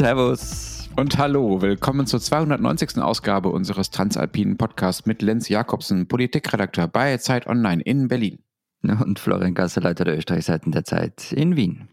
Servus. Und hallo, willkommen zur 290. Ausgabe unseres Transalpinen Podcasts mit Lenz Jakobsen, Politikredakteur bei Zeit Online in Berlin. Und Florian Gasser, Leiter der Österreichseiten der Zeit in Wien.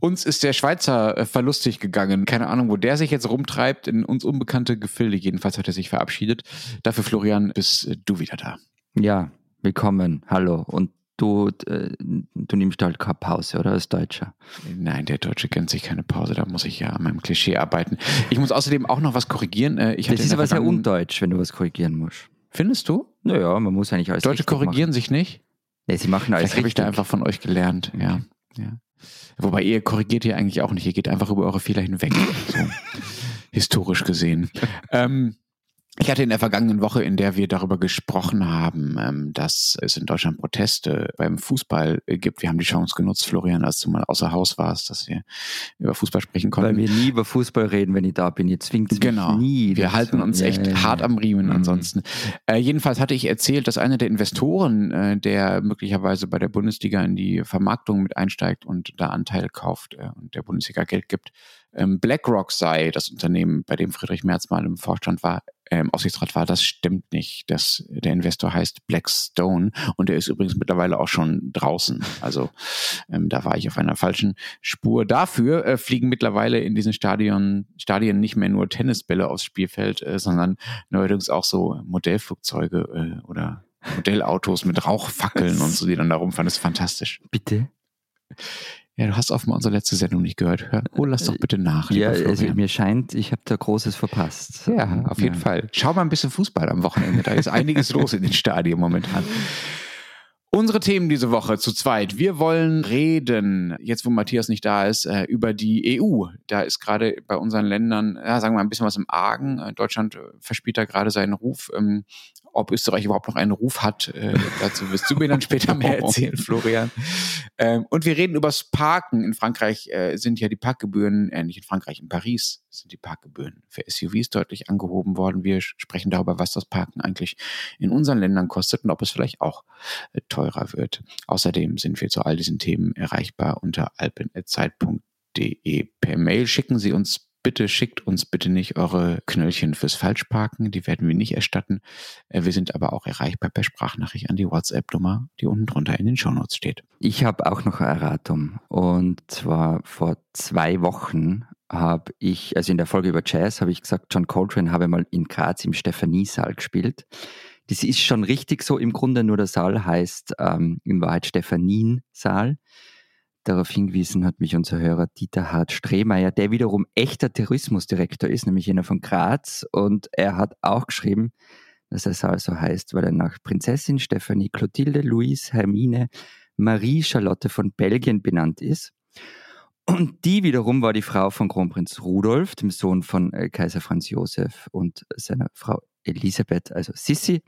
Uns ist der Schweizer äh, verlustig gegangen. Keine Ahnung, wo der sich jetzt rumtreibt, in uns unbekannte Gefilde. Jedenfalls hat er sich verabschiedet. Dafür, Florian, bist äh, du wieder da. Ja, willkommen. Hallo. Und du, äh, du nimmst halt keine Pause, oder? Als Deutscher. Nein, der Deutsche gönnt sich keine Pause. Da muss ich ja an meinem Klischee arbeiten. Ich muss außerdem auch noch was korrigieren. Äh, Ich das ist aber sehr undeutsch, wenn du was korrigieren musst. Findest du? Naja, man muss eigentlich alles Deutsche korrigieren sich nicht? Machen. Nee, sie machen alles Vielleicht habe ich da einfach von euch gelernt. Ja, ja. Wobei ihr korrigiert ihr eigentlich auch nicht. Ihr geht einfach über eure Fehler hinweg. So. Historisch gesehen. ähm, ich hatte in der vergangenen Woche, in der wir darüber gesprochen haben, ähm, dass es in Deutschland Proteste beim Fußball gibt. Wir haben die Chance genutzt, Florian, als du mal außer Haus warst, dass wir über Fußball sprechen konnten. Weil wir nie über Fußball reden, wenn ich da bin. Ihr zwingt mich Genau. nie. Wir halten uns Ja, echt ja, ja. hart am Riemen Mhm. ansonsten. Äh, jedenfalls hatte ich erzählt, dass einer der Investoren, äh, der möglicherweise bei der Bundesliga in die Vermarktung mit einsteigt und da Anteile kauft äh, und der Bundesliga Geld gibt, BlackRock sei das Unternehmen, bei dem Friedrich Merz mal im Vorstand war, äh, im Aufsichtsrat war. Das stimmt nicht. Das, der Investor heißt Blackstone und der ist übrigens mittlerweile auch schon draußen. Also ähm, da war ich auf einer falschen Spur. Dafür äh, fliegen mittlerweile in diesen Stadion, Stadien nicht mehr nur Tennisbälle aufs Spielfeld, äh, sondern neuerdings auch so Modellflugzeuge äh, oder Modellautos mit Rauchfackeln und so, die dann da rumfahren. Das ist fantastisch. Bitte? Ja, du hast offenbar unsere letzte Sendung nicht gehört. Hör, hol das doch bitte nach. Ja, also mir scheint, ich habe da Großes verpasst. ja, auf jeden Ja. Fall. Schau mal ein bisschen Fußball am Wochenende. Da ist einiges los in den Stadien momentan. Unsere Themen diese Woche zu zweit. Wir wollen reden, jetzt wo Matthias nicht da ist, äh, über die EU. Da ist gerade bei unseren Ländern, ja, sagen wir mal, ein bisschen was im Argen. Äh, Deutschland äh, verspielt da gerade seinen Ruf. Ob Österreich überhaupt noch einen Ruf hat, äh, dazu wirst du mir dann später mehr erzählen, Florian. Ähm, und wir reden übers Parken. In Frankreich äh, sind ja die Parkgebühren, äh, nicht in Frankreich, in Paris sind die Parkgebühren für SUVs deutlich angehoben worden. Wir sprechen darüber, was das Parken eigentlich in unseren Ländern kostet und ob es vielleicht auch äh, teurer wird. Außerdem sind wir zu all diesen Themen erreichbar unter alpen.zeit.de per Mail. Schicken Sie uns bitte, schickt uns bitte nicht eure Knöllchen fürs Falschparken. Die werden wir nicht erstatten. Äh, Wir sind aber auch erreichbar per Sprachnachricht an die WhatsApp-Nummer, die unten drunter in den Shownotes steht. Ich habe auch noch ein Erratum. Und zwar vor zwei Wochen habe ich, also in der Folge über Jazz, habe ich gesagt, John Coltrane habe mal in Graz im Stephaniesaal gespielt. Das ist schon richtig so im Grunde, nur der Saal heißt ähm, in Wahrheit Stephaniensaal. Darauf hingewiesen hat mich unser Hörer Dieter Hart Strehmeier, der wiederum echter Tourismusdirektor ist, nämlich jener von Graz. Und er hat auch geschrieben, dass der Saal so heißt, weil er nach Prinzessin Stephanie Clotilde Louise Hermine Marie Charlotte von Belgien benannt ist. Und die wiederum war die Frau von Kronprinz Rudolf, dem Sohn von äh, Kaiser Franz Josef und seiner Frau Elisabeth, also Sissi.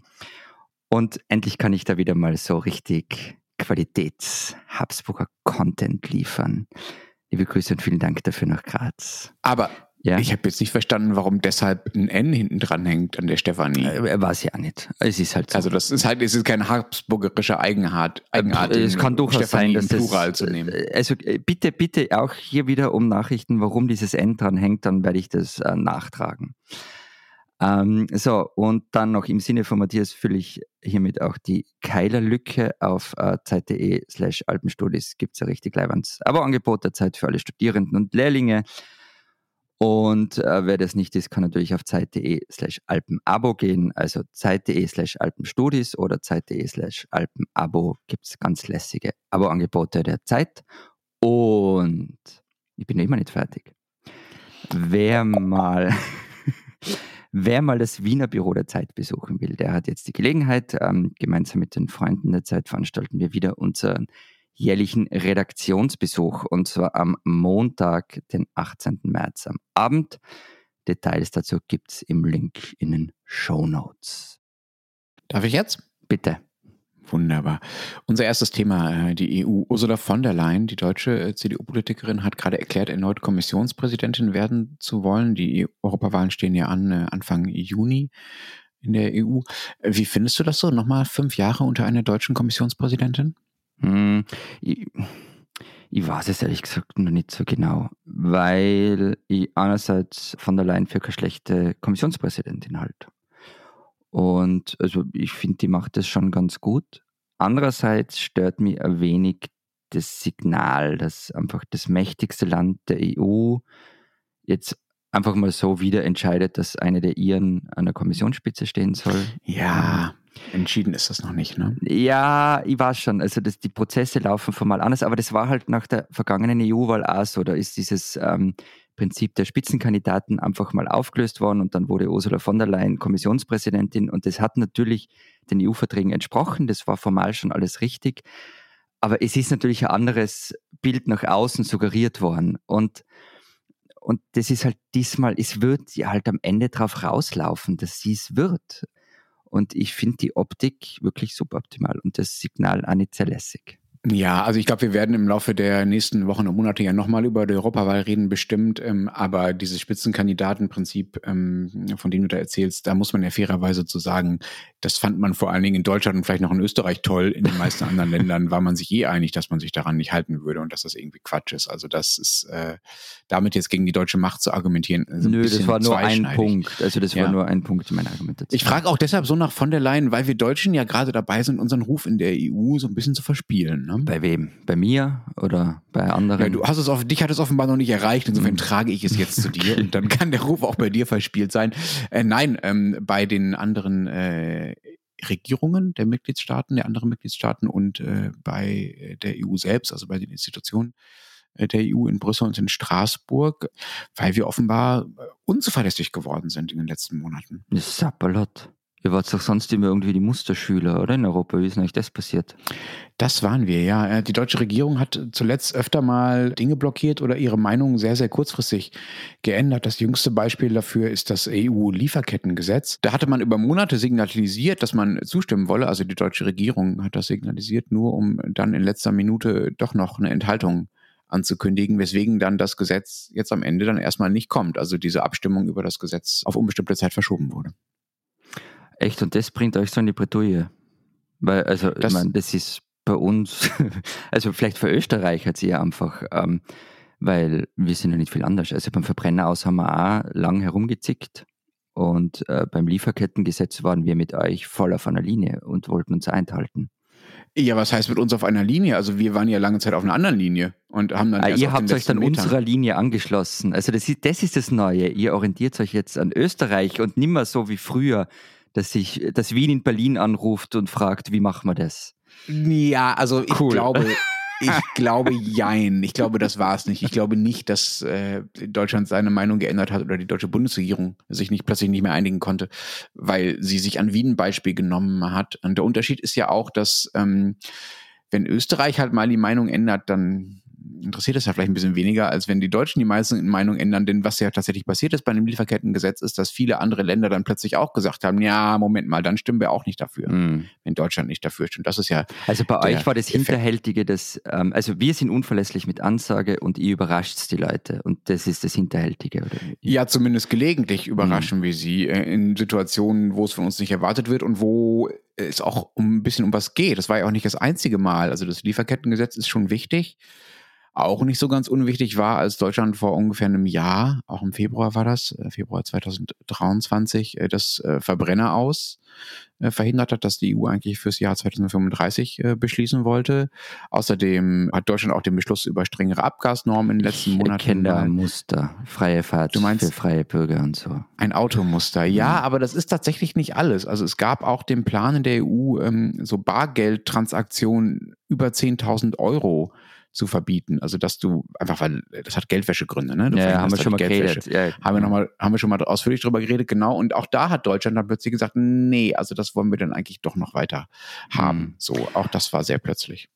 Und endlich kann ich da wieder mal so richtig Qualitäts-Habsburger Content liefern. Liebe Grüße und vielen Dank dafür nach Graz. Aber Ja, ich habe jetzt nicht verstanden, warum deshalb ein N hinten dran hängt an der Stefanie. äh, weiß ja nicht. Es ist halt so. Also das ist halt, es ist keine habsburgerische Eigenart, Eigenart es kann durchaus Stefanie sein, dass das, Plural zu nehmen. äh, Also äh, bitte, bitte auch hier wieder um Nachrichten, warum dieses N dran hängt, dann werde ich das äh, nachtragen. Ähm, so, und dann noch im Sinne von Matthias fülle ich hiermit auch die Keilerlücke auf äh, zeit.de slash Alpenstudis. Gibt es ja richtig Leibwands. Aber Angebot der Zeit für alle Studierenden und Lehrlinge. Und äh, wer das nicht ist, kann natürlich auf zeit.de slash alpenabo gehen. Also zeit.de slash alpenstudis oder zeit.de slash alpenabo gibt es ganz lässige Abo-Angebote der Zeit. Und ich bin immer nicht fertig. Wer mal, wer mal das Wiener Büro der Zeit besuchen will, der hat jetzt die Gelegenheit. Ähm, gemeinsam mit den Freunden der Zeit veranstalten wir wieder unseren jährlichen Redaktionsbesuch und zwar am Montag, den 18. März am Abend. Details dazu gibt es im Link in den Show Notes. Darf ich jetzt? Bitte. Wunderbar. Unser erstes Thema, äh, die EU. Ursula von der Leyen, die deutsche äh, CDU-Politikerin, hat gerade erklärt, erneut Kommissionspräsidentin werden zu wollen. Die Europawahlen stehen ja an äh, Anfang Juni in der EU. Wie findest du das so? Nochmal fünf Jahre unter einer deutschen Kommissionspräsidentin? Hm, Ich, Ich weiß es ehrlich gesagt noch nicht so genau, weil ich einerseits von der Leyen für keine schlechte Kommissionspräsidentin halte. Und also ich finde, die macht das schon ganz gut. Andererseits stört mich ein wenig das Signal, dass einfach das mächtigste Land der EU jetzt einfach mal so wieder entscheidet, dass eine der Iren an der Kommissionsspitze stehen soll. Ja, entschieden ist das noch nicht, ne? Ja, ich weiß schon. Also das, die Prozesse laufen formal anders, aber das war halt nach der vergangenen EU-Wahl auch so. Da ist dieses ähm, Prinzip der Spitzenkandidaten einfach mal aufgelöst worden und dann wurde Ursula von der Leyen Kommissionspräsidentin und das hat natürlich den EU-Verträgen entsprochen. Das war formal schon alles richtig. Aber es ist natürlich ein anderes Bild nach außen suggeriert worden. Und und das ist halt diesmal, es wird ja halt am Ende drauf rauslaufen, dass sie es wird. Und ich finde die Optik wirklich suboptimal und das Signal auch nicht sehr lässig. Ja, also ich glaube, wir werden im Laufe der nächsten Wochen und Monate ja nochmal über die Europawahl reden, bestimmt. Ähm, aber dieses Spitzenkandidatenprinzip, ähm, von dem du da erzählst, da muss man ja fairerweise zu sagen, das fand man vor allen Dingen in Deutschland und vielleicht noch in Österreich toll. In den meisten anderen Ländern war man sich eh einig, dass man sich daran nicht halten würde und dass das irgendwie Quatsch ist. Also das ist äh, damit jetzt gegen die deutsche Macht zu argumentieren. So Nö, das war nur ein Punkt. Also das ja. war nur ein Punkt in meiner Argumentation. Ich frage auch deshalb so nach von der Leyen, weil wir Deutschen ja gerade dabei sind, unseren Ruf in der EU so ein bisschen zu verspielen. Ne? Bei wem? Bei mir oder bei anderen? Ja, du hast es auf, dich hat es offenbar noch nicht erreicht, insofern mhm. trage ich es jetzt zu dir und dann kann der Ruf auch bei dir verspielt sein. Äh, nein, ähm, bei den anderen äh, Regierungen der Mitgliedstaaten, der anderen Mitgliedstaaten und äh, bei der EU selbst, also bei den Institutionen äh, der EU in Brüssel und in Straßburg, weil wir offenbar äh, unzuverlässig geworden sind in den letzten Monaten. Sapperlot. Ihr wart doch sonst immer irgendwie die Musterschüler, oder in Europa? Wie ist denn euch das passiert? Das waren wir, ja. Äh, die deutsche Regierung hat zuletzt öfter mal Dinge blockiert oder ihre Meinung sehr, sehr kurzfristig geändert. Das jüngste Beispiel dafür ist das EU-Lieferkettengesetz. Da hatte man über Monate signalisiert, dass man zustimmen wolle. Also die deutsche Regierung hat das signalisiert, nur um dann in letzter Minute doch noch eine Enthaltung anzukündigen, weswegen dann das Gesetz jetzt am Ende dann erstmal nicht kommt. Also diese Abstimmung über das Gesetz auf unbestimmte Zeit verschoben wurde. Echt, und das bringt euch so in die Bredouille. Weil, also, das, ich meine, das ist bei uns, also vielleicht für Österreich hat sie ja einfach, ähm, weil wir sind ja nicht viel anders. Also beim Verbrenner aus haben wir auch lang herumgezickt und äh, beim Lieferkettengesetz waren wir mit euch voll auf einer Linie und wollten uns einhalten. Ja, was heißt mit uns auf einer Linie? Also wir waren ja lange Zeit auf einer anderen Linie und haben dann. Ah, ihr habt euch dann Metern. unserer Linie angeschlossen. Also das ist, das ist das Neue. Ihr orientiert euch jetzt an Österreich und nimmer so wie früher dass sich, dass Wien in Berlin anruft und fragt, wie machen wir das? Ja, also ich cool. glaube, ich glaube, jein. Ich glaube, das war es nicht. Ich glaube nicht, dass äh, Deutschland seine Meinung geändert hat oder die deutsche Bundesregierung sich nicht plötzlich nicht mehr einigen konnte, weil sie sich an Wien ein Beispiel genommen hat. Und der Unterschied ist ja auch, dass ähm, wenn Österreich halt mal die Meinung ändert, dann interessiert das ja vielleicht ein bisschen weniger, als wenn die Deutschen die meisten Meinung ändern. Denn was ja tatsächlich passiert ist bei dem Lieferkettengesetz, ist, dass viele andere Länder dann plötzlich auch gesagt haben, ja, Moment mal, dann stimmen wir auch nicht dafür, mm. wenn Deutschland nicht dafür stimmt. Das ist ja. Also bei euch war das Hinterhältige, dass, ähm, also wir sind unverlässlich mit Ansage und ihr überrascht die Leute. Und das ist das Hinterhältige, oder? Ja, zumindest gelegentlich überraschen mm. wir sie äh, in Situationen, wo es von uns nicht erwartet wird und wo es auch um ein bisschen um was geht. Das war ja auch nicht das einzige Mal. Also das Lieferkettengesetz ist schon wichtig auch nicht so ganz unwichtig war, als Deutschland vor ungefähr einem Jahr, auch im Februar war das, äh, Februar 2023, äh, das äh, Verbrenner aus verhindert hat, dass die EU eigentlich fürs Jahr 2035 beschließen wollte. Außerdem hat Deutschland auch den Beschluss über strengere Abgasnormen in den letzten ich Monaten. da Muster, freie Fahrt du meinst, für freie Bürger und so. Ein Automuster, ja, mhm. aber das ist tatsächlich nicht alles. Also es gab auch den Plan in der EU, ähm, so Bargeldtransaktionen über 10.000 Euro zu verbieten. Also dass du einfach, weil das hat Geldwäschegründe, ne? Du ja, haben wir schon mal geredet. Ja, haben wir noch mal, haben wir schon mal ausführlich drüber geredet, genau. Und auch da hat Deutschland dann plötzlich gesagt, nee, also das wollen wir dann eigentlich doch noch weiter haben. Hm. So, auch das war sehr plötzlich.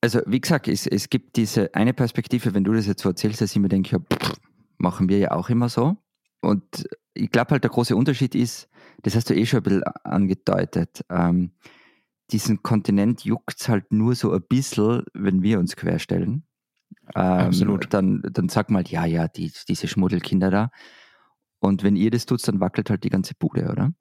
Also wie gesagt, es, es gibt diese eine Perspektive, wenn du das jetzt so erzählst, dass ich mir denke, ja, pff, machen wir ja auch immer so. Und ich glaube halt, der große Unterschied ist, das hast du eh schon ein bisschen angedeutet, ähm, diesen Kontinent juckt es halt nur so ein bisschen, wenn wir uns querstellen. Ähm, Absolut. Dann, dann sag mal, ja, ja, die, diese Schmuddelkinder da. Und wenn ihr das tut, dann wackelt halt die ganze Bude, oder?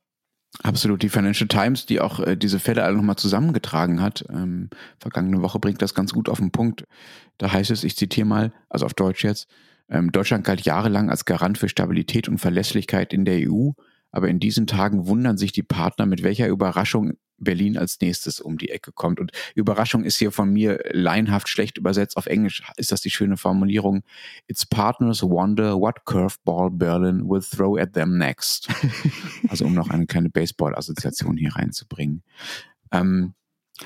Absolut. Die Financial Times, die auch äh, diese Fälle alle nochmal zusammengetragen hat, ähm, vergangene Woche bringt das ganz gut auf den Punkt. Da heißt es, ich zitiere mal, also auf Deutsch jetzt, ähm, Deutschland galt jahrelang als Garant für Stabilität und Verlässlichkeit in der EU, aber in diesen Tagen wundern sich die Partner, mit welcher Überraschung Berlin als nächstes um die Ecke kommt. Und Überraschung ist hier von mir laienhaft schlecht übersetzt. Auf Englisch ist das die schöne Formulierung. Its partners wonder what curveball Berlin will throw at them next. also um noch eine kleine Baseball-Assoziation hier reinzubringen. Ähm,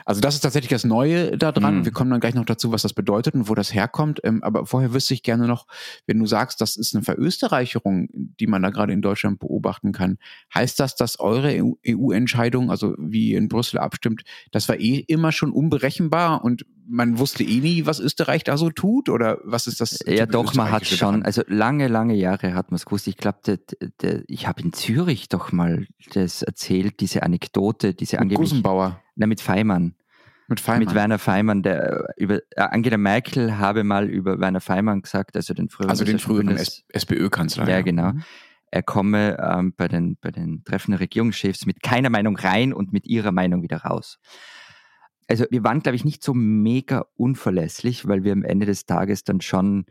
also das ist tatsächlich das Neue daran. Mhm. Wir kommen dann gleich noch dazu, was das bedeutet und wo das herkommt. Ähm, aber vorher wüsste ich gerne noch, wenn du sagst, das ist eine Verösterreicherung, die man da gerade in Deutschland beobachten kann, heißt das, dass eure EU-Entscheidung, also wie in Brüssel abstimmt, das war eh immer schon unberechenbar und man wusste eh nie, was Österreich da so tut? Oder was ist das? Ja, doch, man hat schon, also lange, lange Jahre hat man es gewusst. Ich glaube, ich habe in Zürich doch mal das erzählt, diese Anekdote, diese angeblich. Gusenbauer. Na, mit Feimann. Mit Feimann. Mit Werner Feimann, der über äh, Angela Merkel habe mal über Werner Feimann gesagt, also den früheren, also den früheren SPÖ-Kanzler. Ja, genau. Mhm. Er komme ähm, bei den bei den Treffen der Regierungschefs mit keiner Meinung rein und mit ihrer Meinung wieder raus also wir waren, glaube ich, nicht so mega unverlässlich, weil wir am Ende des Tages dann schon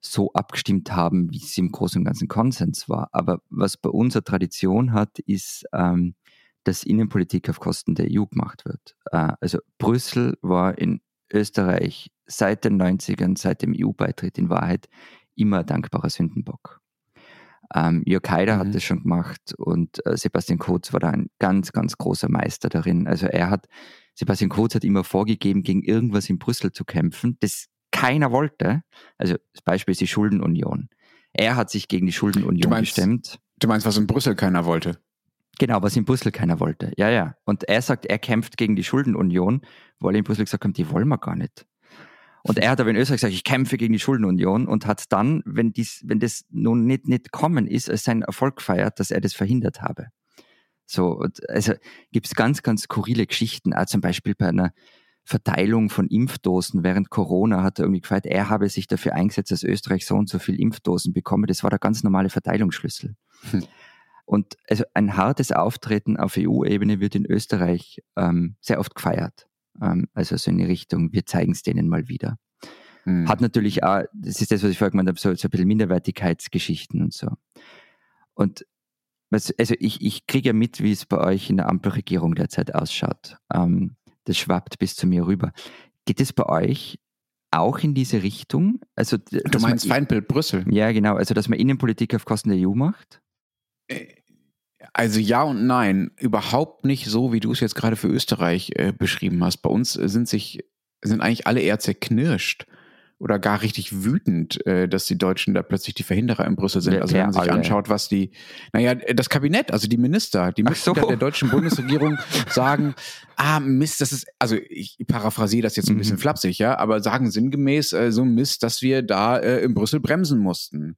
so abgestimmt haben, wie es im Großen und Ganzen Konsens war. Aber was bei uns eine Tradition hat, ist, ähm, dass Innenpolitik auf Kosten der EU gemacht wird. Äh, also Brüssel war in Österreich seit den 90ern, seit dem EU-Beitritt in Wahrheit immer ein dankbarer Sündenbock. Ähm, Jörg Haider mhm. hat das schon gemacht und äh, Sebastian Kurz war da ein ganz, ganz großer Meister darin. Also er hat Sebastian Kurz hat immer vorgegeben, gegen irgendwas in Brüssel zu kämpfen, das keiner wollte. Also das Beispiel ist die Schuldenunion. Er hat sich gegen die Schuldenunion du meinst, gestemmt. Du meinst, was in Brüssel keiner wollte? Genau, was in Brüssel keiner wollte. Ja, ja. Und er sagt, er kämpft gegen die Schuldenunion, weil in Brüssel gesagt haben, die wollen wir gar nicht. Und er hat aber in Österreich gesagt, ich kämpfe gegen die Schuldenunion und hat dann, wenn, dies, wenn das nun nicht, nicht kommen ist, als sein Erfolg gefeiert, dass er das verhindert habe. So, also gibt es ganz, ganz skurrile Geschichten. Auch zum Beispiel bei einer Verteilung von Impfdosen während Corona hat er irgendwie gefragt, er habe sich dafür eingesetzt, dass Österreich so und so viel Impfdosen bekomme. Das war der ganz normale Verteilungsschlüssel. Hm. Und also ein hartes Auftreten auf EU-Ebene wird in Österreich ähm, sehr oft gefeiert. Ähm, also so in die Richtung, wir zeigen es denen mal wieder. Hm. Hat natürlich auch, das ist das, was ich vorher gemeint habe, so, so ein bisschen Minderwertigkeitsgeschichten und so. Und also ich, ich kriege ja mit, wie es bei euch in der Ampelregierung derzeit ausschaut. Ähm, das schwappt bis zu mir rüber. Geht es bei euch auch in diese Richtung? Also, du meinst man, Feindbild Brüssel? Ja, genau. Also, dass man Innenpolitik auf Kosten der EU macht? Also ja und nein. Überhaupt nicht so, wie du es jetzt gerade für Österreich äh, beschrieben hast. Bei uns sind sich, sind eigentlich alle eher zerknirscht oder gar richtig wütend, äh, dass die Deutschen da plötzlich die Verhinderer in Brüssel sind. Also wenn man sich alle. anschaut, was die, naja, das Kabinett, also die Minister, die Mitglieder so. der deutschen Bundesregierung sagen, ah, Mist, das ist, also ich paraphrasiere das jetzt ein bisschen mhm. flapsig, ja, aber sagen sinngemäß äh, so Mist, dass wir da äh, in Brüssel bremsen mussten.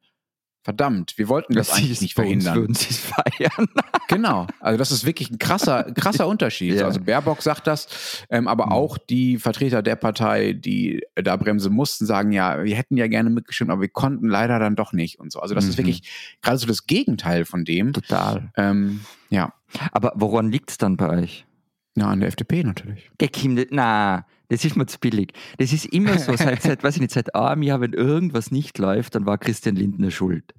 Verdammt, wir wollten das, das eigentlich nicht verhindern. Würden sie es feiern. genau, also das ist wirklich ein krasser, krasser Unterschied. Ja. Also Baerbock sagt das, ähm, aber mhm. auch die Vertreter der Partei, die da bremsen mussten, sagen ja, wir hätten ja gerne mitgestimmt, aber wir konnten leider dann doch nicht und so. Also das mhm. ist wirklich gerade so das Gegenteil von dem. Total. Ähm, ja. Aber woran liegt es dann bei euch? Ja, an der FDP natürlich. Gekimmt, na, das ist mir zu billig. Das ist immer so, seit, seit weiß ich nicht, seit einem Jahr, wenn irgendwas nicht läuft, dann war Christian Lindner schuld.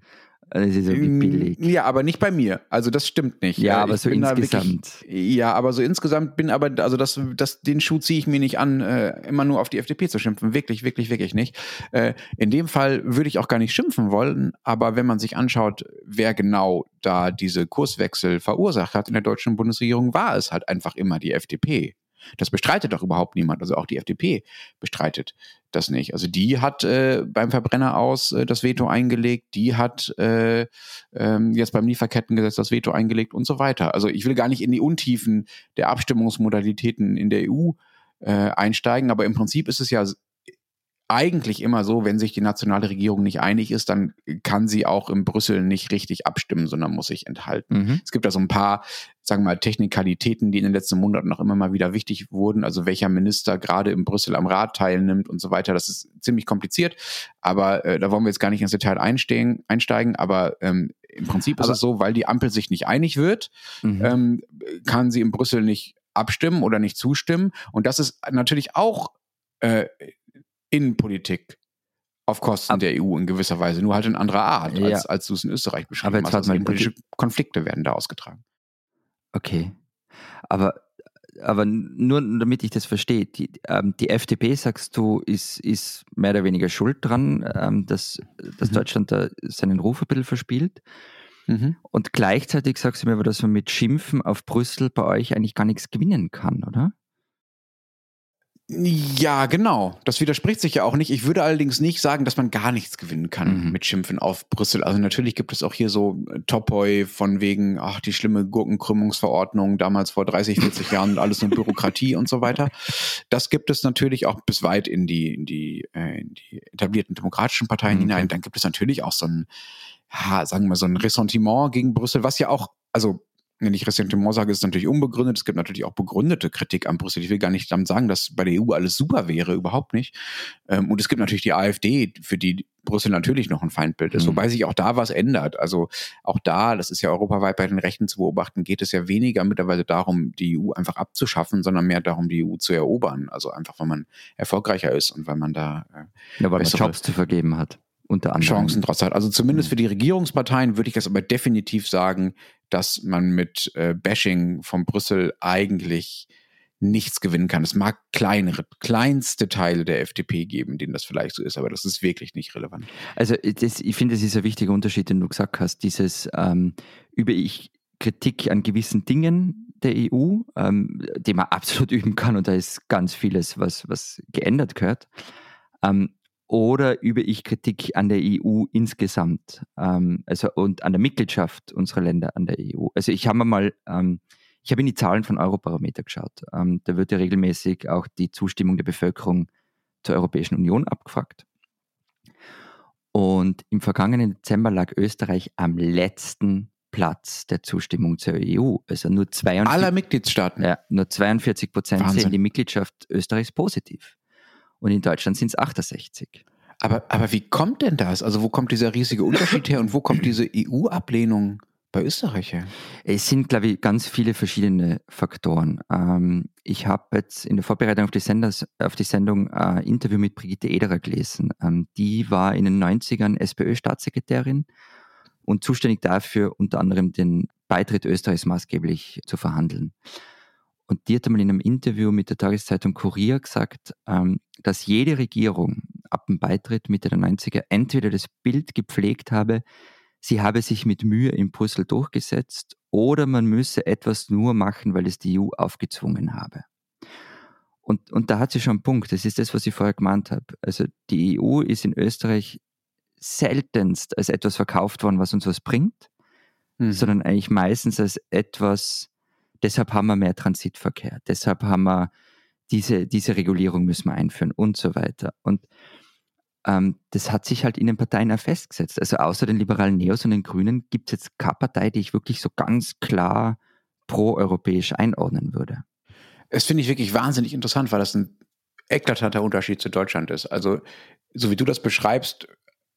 Das ist irgendwie mm, billig. Ja, aber nicht bei mir. Also das stimmt nicht. Ja, aber so insgesamt. Wirklich, ja, aber so insgesamt bin aber, also das, das, den Schuh ziehe ich mir nicht an, äh, immer nur auf die FDP zu schimpfen. Wirklich, wirklich, wirklich nicht. Äh, in dem Fall würde ich auch gar nicht schimpfen wollen, aber wenn man sich anschaut, wer genau da diese Kurswechsel verursacht hat in der deutschen Bundesregierung, war es halt einfach immer die FDP. Das bestreitet doch überhaupt niemand. Also auch die FDP bestreitet das nicht. Also die hat äh, beim Verbrenner aus äh, das Veto eingelegt, die hat äh, ähm, jetzt beim Lieferkettengesetz das Veto eingelegt und so weiter. Also ich will gar nicht in die Untiefen der Abstimmungsmodalitäten in der EU äh, einsteigen, aber im Prinzip ist es ja eigentlich immer so, wenn sich die nationale Regierung nicht einig ist, dann kann sie auch in Brüssel nicht richtig abstimmen, sondern muss sich enthalten. Mhm. Es gibt da so ein paar, sagen wir mal, Technikalitäten, die in den letzten Monaten noch immer mal wieder wichtig wurden. Also welcher Minister gerade in Brüssel am Rat teilnimmt und so weiter. Das ist ziemlich kompliziert, aber äh, da wollen wir jetzt gar nicht ins Detail einsteigen. einsteigen aber ähm, im Prinzip ist Aber, es so, weil die Ampel sich nicht einig wird, mhm. ähm, kann sie in Brüssel nicht abstimmen oder nicht zustimmen. Und das ist natürlich auch äh, Innenpolitik auf Kosten Ab der EU in gewisser Weise, nur halt in anderer Art, ja. als, als du es in Österreich beschrieben hast. Also politische Konflikte werden da ausgetragen. Okay. Aber, aber nur damit ich das verstehe, die, ähm, die FDP, sagst du, ist, ist mehr oder weniger schuld dran, ähm, dass, dass mhm. Deutschland da seinen Ruf ein bisschen verspielt. Mhm. Und gleichzeitig sagst du mir aber, dass man mit Schimpfen auf Brüssel bei euch eigentlich gar nichts gewinnen kann, oder? Ja, genau. Das widerspricht sich ja auch nicht. Ich würde allerdings nicht sagen, dass man gar nichts gewinnen kann mhm. mit Schimpfen auf Brüssel. Also natürlich gibt es auch hier so äh, Topoi von wegen, ach, die schlimme Gurkenkrümmungsverordnung damals vor 30, 40 Jahren und alles nur Bürokratie und so weiter. Das gibt es natürlich auch bis weit in die, in die, äh, in die etablierten demokratischen Parteien mhm. hinein. Dann gibt es natürlich auch so ein, ja, sagen wir so ein Ressentiment gegen Brüssel, was ja auch, also wenn ich Ressentiment sage, ist es natürlich unbegründet. Es gibt natürlich auch begründete Kritik an Brüssel. Ich will gar nicht damit sagen, dass bei der EU alles super wäre, überhaupt nicht. Ähm, und es gibt natürlich die AfD, für die Brüssel natürlich noch ein Feindbild ist, mhm. wobei sich auch da was ändert. Also auch da, das ist ja europaweit bei den Rechten zu beobachten, geht es ja weniger mittlerweile darum, die EU einfach abzuschaffen, sondern mehr darum, die EU zu erobern. Also einfach, weil man erfolgreicher ist und weil man da äh, ja, weil man Jobs zu vergeben hat unter anderem. Chancen hat. Also zumindest mhm. für die Regierungsparteien würde ich das aber definitiv sagen, dass man mit äh, Bashing von Brüssel eigentlich nichts gewinnen kann. Es mag kleinere, kleinste Teile der FDP geben, denen das vielleicht so ist, aber das ist wirklich nicht relevant. Also das, ich finde, es ist ein wichtiger Unterschied, den du gesagt hast, dieses ähm, über ich Kritik an gewissen Dingen der EU, ähm, die man absolut üben kann und da ist ganz vieles, was, was geändert gehört. Ähm, oder übe ich Kritik an der EU insgesamt, ähm, also und an der Mitgliedschaft unserer Länder an der EU. Also ich habe mal, ähm, ich habe in die Zahlen von Eurobarometer geschaut. Ähm, da wird ja regelmäßig auch die Zustimmung der Bevölkerung zur Europäischen Union abgefragt. Und im vergangenen Dezember lag Österreich am letzten Platz der Zustimmung zur EU. Also nur 42, aller Mitgliedstaaten. Ja, nur 42 Prozent sehen die Mitgliedschaft Österreichs positiv und in Deutschland sind es 68. Aber, aber wie kommt denn das? Also wo kommt dieser riesige Unterschied her und wo kommt diese EU-Ablehnung bei Österreich her? Es sind, glaube ich, ganz viele verschiedene Faktoren. Ähm, ich habe jetzt in der Vorbereitung auf die, Senders, auf die Sendung ein äh, Interview mit Brigitte Ederer gelesen. Ähm, die war in den 90ern SPÖ-Staatssekretärin und zuständig dafür, unter anderem den Beitritt Österreichs maßgeblich zu verhandeln. Und die hat einmal in einem Interview mit der Tageszeitung Kurier gesagt, ähm, dass jede Regierung ab dem Beitritt Mitte der 90er entweder das Bild gepflegt habe, sie habe sich mit Mühe in Brüssel durchgesetzt oder man müsse etwas nur machen, weil es die EU aufgezwungen habe. Und, und da hat sie schon einen Punkt. Das ist das, was ich vorher gemeint habe. Also die EU ist in Österreich seltenst als etwas verkauft worden, was uns was bringt, mhm. sondern eigentlich meistens als etwas, Deshalb haben wir mehr Transitverkehr. Deshalb haben wir diese, diese Regulierung müssen wir einführen und so weiter. Und ähm, das hat sich halt in den Parteien auch festgesetzt. Also außer den liberalen Neos und den Grünen gibt es jetzt keine Partei, die ich wirklich so ganz klar pro-europäisch einordnen würde. Es finde ich wirklich wahnsinnig interessant, weil das ein eklatanter Unterschied zu Deutschland ist. Also, so wie du das beschreibst,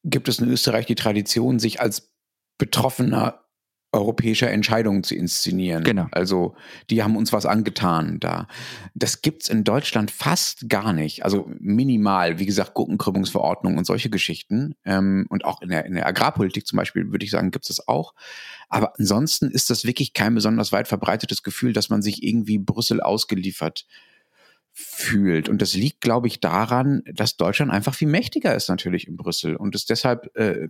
gibt es in Österreich die Tradition, sich als betroffener europäischer Entscheidungen zu inszenieren. Genau. Also die haben uns was angetan da. Das gibt's in Deutschland fast gar nicht. Also minimal, wie gesagt, Gurkenkrümmungsverordnung und solche Geschichten. Ähm, und auch in der, in der Agrarpolitik zum Beispiel, würde ich sagen, gibt's das auch. Aber ansonsten ist das wirklich kein besonders weit verbreitetes Gefühl, dass man sich irgendwie Brüssel ausgeliefert fühlt. Und das liegt, glaube ich, daran, dass Deutschland einfach viel mächtiger ist natürlich in Brüssel und es deshalb äh,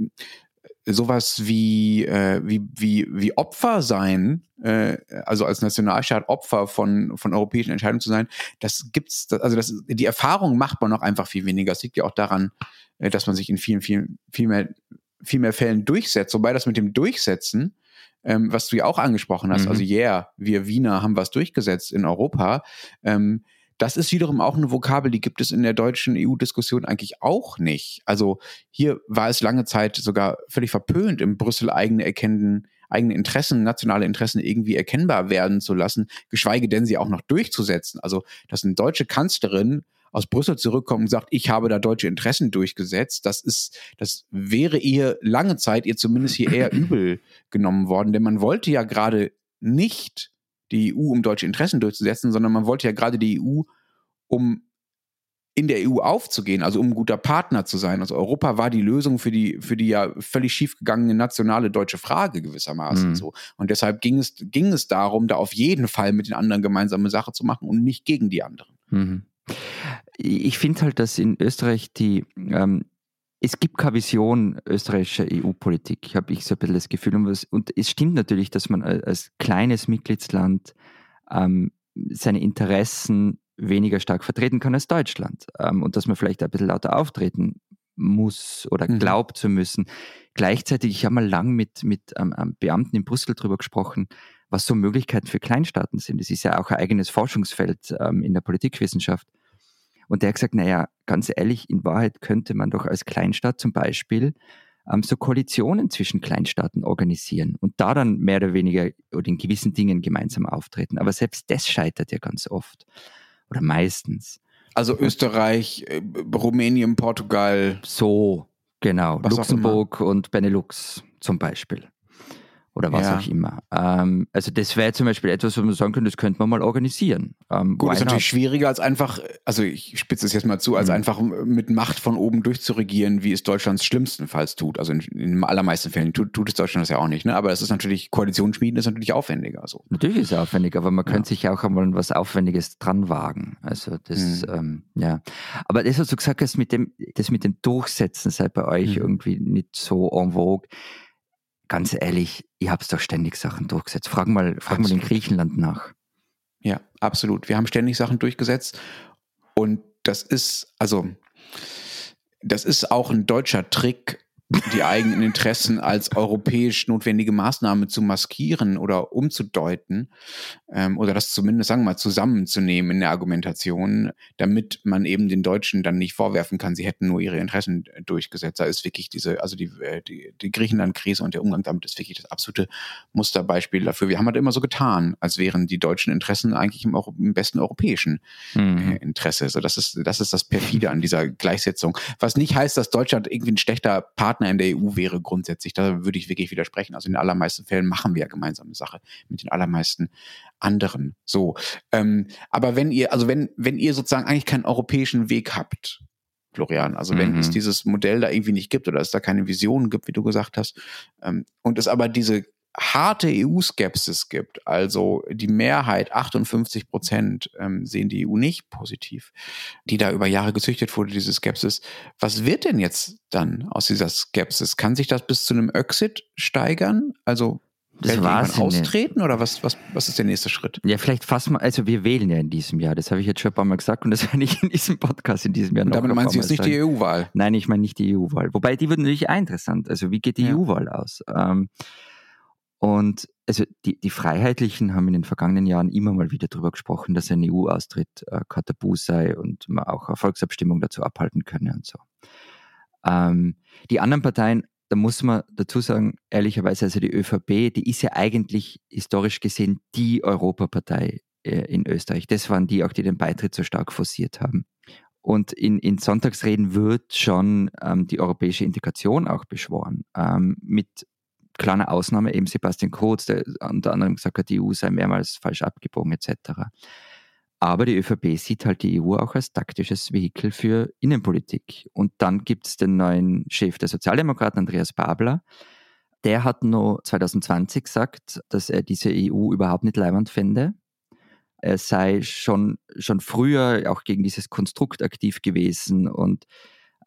sowas wie, äh, wie, wie, wie Opfer sein, äh, also als Nationalstaat Opfer von, von europäischen Entscheidungen zu sein, das gibt's, also das, die Erfahrung macht man noch einfach viel weniger. Es liegt ja auch daran, äh, dass man sich in vielen, vielen, viel mehr, viel mehr Fällen durchsetzt. Wobei das mit dem Durchsetzen, ähm, was du ja auch angesprochen hast, mhm. also yeah, wir Wiener haben was durchgesetzt in Europa, ähm, das ist wiederum auch eine Vokabel, die gibt es in der deutschen EU-Diskussion eigentlich auch nicht. Also hier war es lange Zeit sogar völlig verpönt, in Brüssel eigene erkennen, eigene Interessen, nationale Interessen irgendwie erkennbar werden zu lassen, geschweige denn sie auch noch durchzusetzen. Also, dass eine deutsche Kanzlerin aus Brüssel zurückkommt und sagt, ich habe da deutsche Interessen durchgesetzt, das ist, das wäre ihr lange Zeit ihr zumindest hier eher übel genommen worden, denn man wollte ja gerade nicht die EU, um deutsche Interessen durchzusetzen, sondern man wollte ja gerade die EU, um in der EU aufzugehen, also um ein guter Partner zu sein. Also Europa war die Lösung für die, für die ja völlig schiefgegangene nationale deutsche Frage gewissermaßen mhm. so. Und deshalb ging es, ging es darum, da auf jeden Fall mit den anderen gemeinsame Sache zu machen und nicht gegen die anderen. Mhm. Ich finde halt, dass in Österreich die, ähm, es gibt keine Vision österreichischer EU-Politik, habe ich so ein bisschen das Gefühl. Und, es stimmt natürlich, dass man als kleines Mitgliedsland ähm, seine Interessen weniger stark vertreten kann als Deutschland ähm, und dass man vielleicht ein bisschen lauter auftreten muss oder mhm. glaubt zu müssen. Gleichzeitig, ich habe mal lang mit, mit ähm, Beamten in Brüssel darüber gesprochen, was so Möglichkeiten für Kleinstaaten sind. Das ist ja auch ein eigenes Forschungsfeld ähm, in der Politikwissenschaft. Und der hat gesagt, naja, ganz ehrlich, in Wahrheit könnte man doch als Kleinstaat zum Beispiel ähm, so Koalitionen zwischen Kleinstaaten organisieren und da dann mehr oder weniger oder in gewissen Dingen gemeinsam auftreten. Aber selbst das scheitert ja ganz oft oder meistens. Also Österreich, äh, Rumänien, Portugal. So, genau. Luxemburg und Benelux zum Beispiel oder was ja. auch immer. Ähm, also das wäre zum Beispiel etwas, wo man sagen könnte, das könnte man mal organisieren. Ähm, Gut, ist natürlich schwieriger als einfach, also ich spitze es jetzt mal zu, als mhm. einfach mit Macht von oben durchzuregieren, wie es Deutschlands schlimmstenfalls tut. Also in, den allermeisten Fällen tut, tut es Deutschland das ja auch nicht. Ne? Aber es ist natürlich, Koalitionsschmieden ist natürlich aufwendiger. So. Natürlich ist es aufwendig, aber man ja. könnte sich auch einmal was Aufwendiges dran wagen. Also das, mhm. ähm, ja. Aber das, was du gesagt hast, mit dem, das mit dem Durchsetzen sei bei euch mhm. irgendwie nicht so en vogue ganz ehrlich, ihr habt doch ständig Sachen durchgesetzt. Frag mal, frag mal in Griechenland nach. Ja, absolut. Wir haben ständig Sachen durchgesetzt und das ist, also, das ist auch ein deutscher Trick, die eigenen Interessen als europäisch notwendige Maßnahme zu maskieren oder umzudeuten ähm, oder das zumindest, sagen wir mal, zusammenzunehmen in der Argumentation, damit man eben den Deutschen dann nicht vorwerfen kann, sie hätten nur ihre Interessen durchgesetzt. Da ist wirklich diese, also die, äh, die, die Griechenland-Krise und der Umgang damit ist wirklich das absolute Musterbeispiel dafür. Wir haben halt immer so getan, als wären die deutschen Interessen eigentlich im, im besten europäischen mhm. Äh, Interesse. Also das ist, das ist das perfide an dieser Gleichsetzung. Was nicht heißt, dass Deutschland irgendwie ein schlechter Partner Partner in der EU wäre grundsätzlich. Da würde ich wirklich widersprechen. Also in den allermeisten Fällen machen wir ja gemeinsame Sache mit den allermeisten anderen. So. Ähm, aber wenn ihr, also wenn, wenn ihr sozusagen eigentlich keinen europäischen Weg habt, Florian. Also wenn mhm. es dieses Modell da irgendwie nicht gibt oder es da keine Vision gibt, wie du gesagt hast, ähm, und es aber diese harte EU-Skepsis gibt, also die Mehrheit, 58 Prozent, ähm, sehen die EU nicht positiv, die da über Jahre gezüchtet wurde, diese Skepsis. Was wird denn jetzt dann aus dieser Skepsis? Kann sich das bis zu einem Exit steigern? Also das war's austreten oder was, was, was ist der nächste Schritt? Ja, vielleicht fassen wir, also wir wählen ja in diesem Jahr, das habe ich jetzt schon ein paar Mal gesagt und das werde ich in diesem Podcast in diesem Jahr noch. Damit meinst du jetzt nicht die EU-Wahl? Nein, ich meine nicht die EU-Wahl. Wobei die wird natürlich auch interessant. Also wie geht die ja. EU-Wahl aus? Ähm, und also die, die Freiheitlichen haben in den vergangenen Jahren immer mal wieder darüber gesprochen, dass ein EU-Austritt äh, kein sei und man auch eine Volksabstimmung dazu abhalten könne und so. Ähm, die anderen Parteien, da muss man dazu sagen, ehrlicherweise, also die ÖVP, die ist ja eigentlich historisch gesehen die Europapartei äh, in Österreich. Das waren die auch, die den Beitritt so stark forciert haben. Und in, in Sonntagsreden wird schon ähm, die europäische Integration auch beschworen, ähm, mit kleine Ausnahme, eben Sebastian Kurz, der unter anderem gesagt hat, die EU sei mehrmals falsch abgebogen etc. Aber die ÖVP sieht halt die EU auch als taktisches Vehikel für Innenpolitik. Und dann gibt es den neuen Chef der Sozialdemokraten, Andreas Babler. Der hat nur 2020 gesagt, dass er diese EU überhaupt nicht leibend fände. Er sei schon, schon früher auch gegen dieses Konstrukt aktiv gewesen und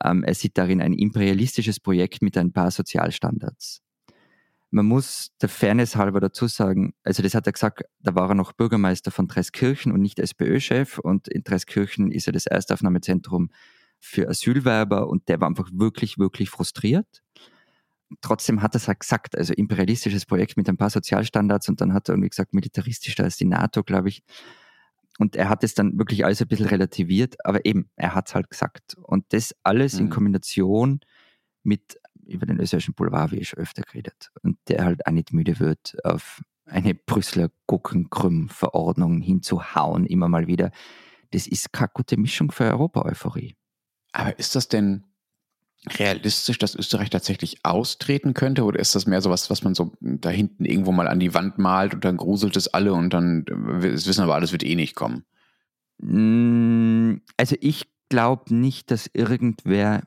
ähm, er sieht darin ein imperialistisches Projekt mit ein paar Sozialstandards. Man muss der Fairness halber dazu sagen, also das hat er gesagt, da war er noch Bürgermeister von Treskirchen und nicht SPÖ-Chef und in Treskirchen ist er das Erstaufnahmezentrum für Asylwerber und der war einfach wirklich, wirklich frustriert. Trotzdem hat er es halt gesagt, also imperialistisches Projekt mit ein paar Sozialstandards und dann hat er irgendwie gesagt, militaristischer als die NATO, glaube ich. Und er hat es dann wirklich alles ein bisschen relativiert, aber eben, er hat es halt gesagt. Und das alles mhm. in Kombination mit über den österreichischen Boulevard, wie ich schon öfter geredet, und der halt auch nicht müde wird, auf eine Brüsseler Guckenkrümm-Verordnung hinzuhauen, immer mal wieder. das ist keine gute Mischung für Europa-Euphorie. Aber ist das denn realistisch, dass Österreich tatsächlich austreten könnte? Oder ist das mehr so was, was man so da hinten irgendwo mal an die Wand malt und dann gruselt es alle und dann wissen aber, alles wird eh nicht kommen? Mm, also ich glaube nicht, dass irgendwer,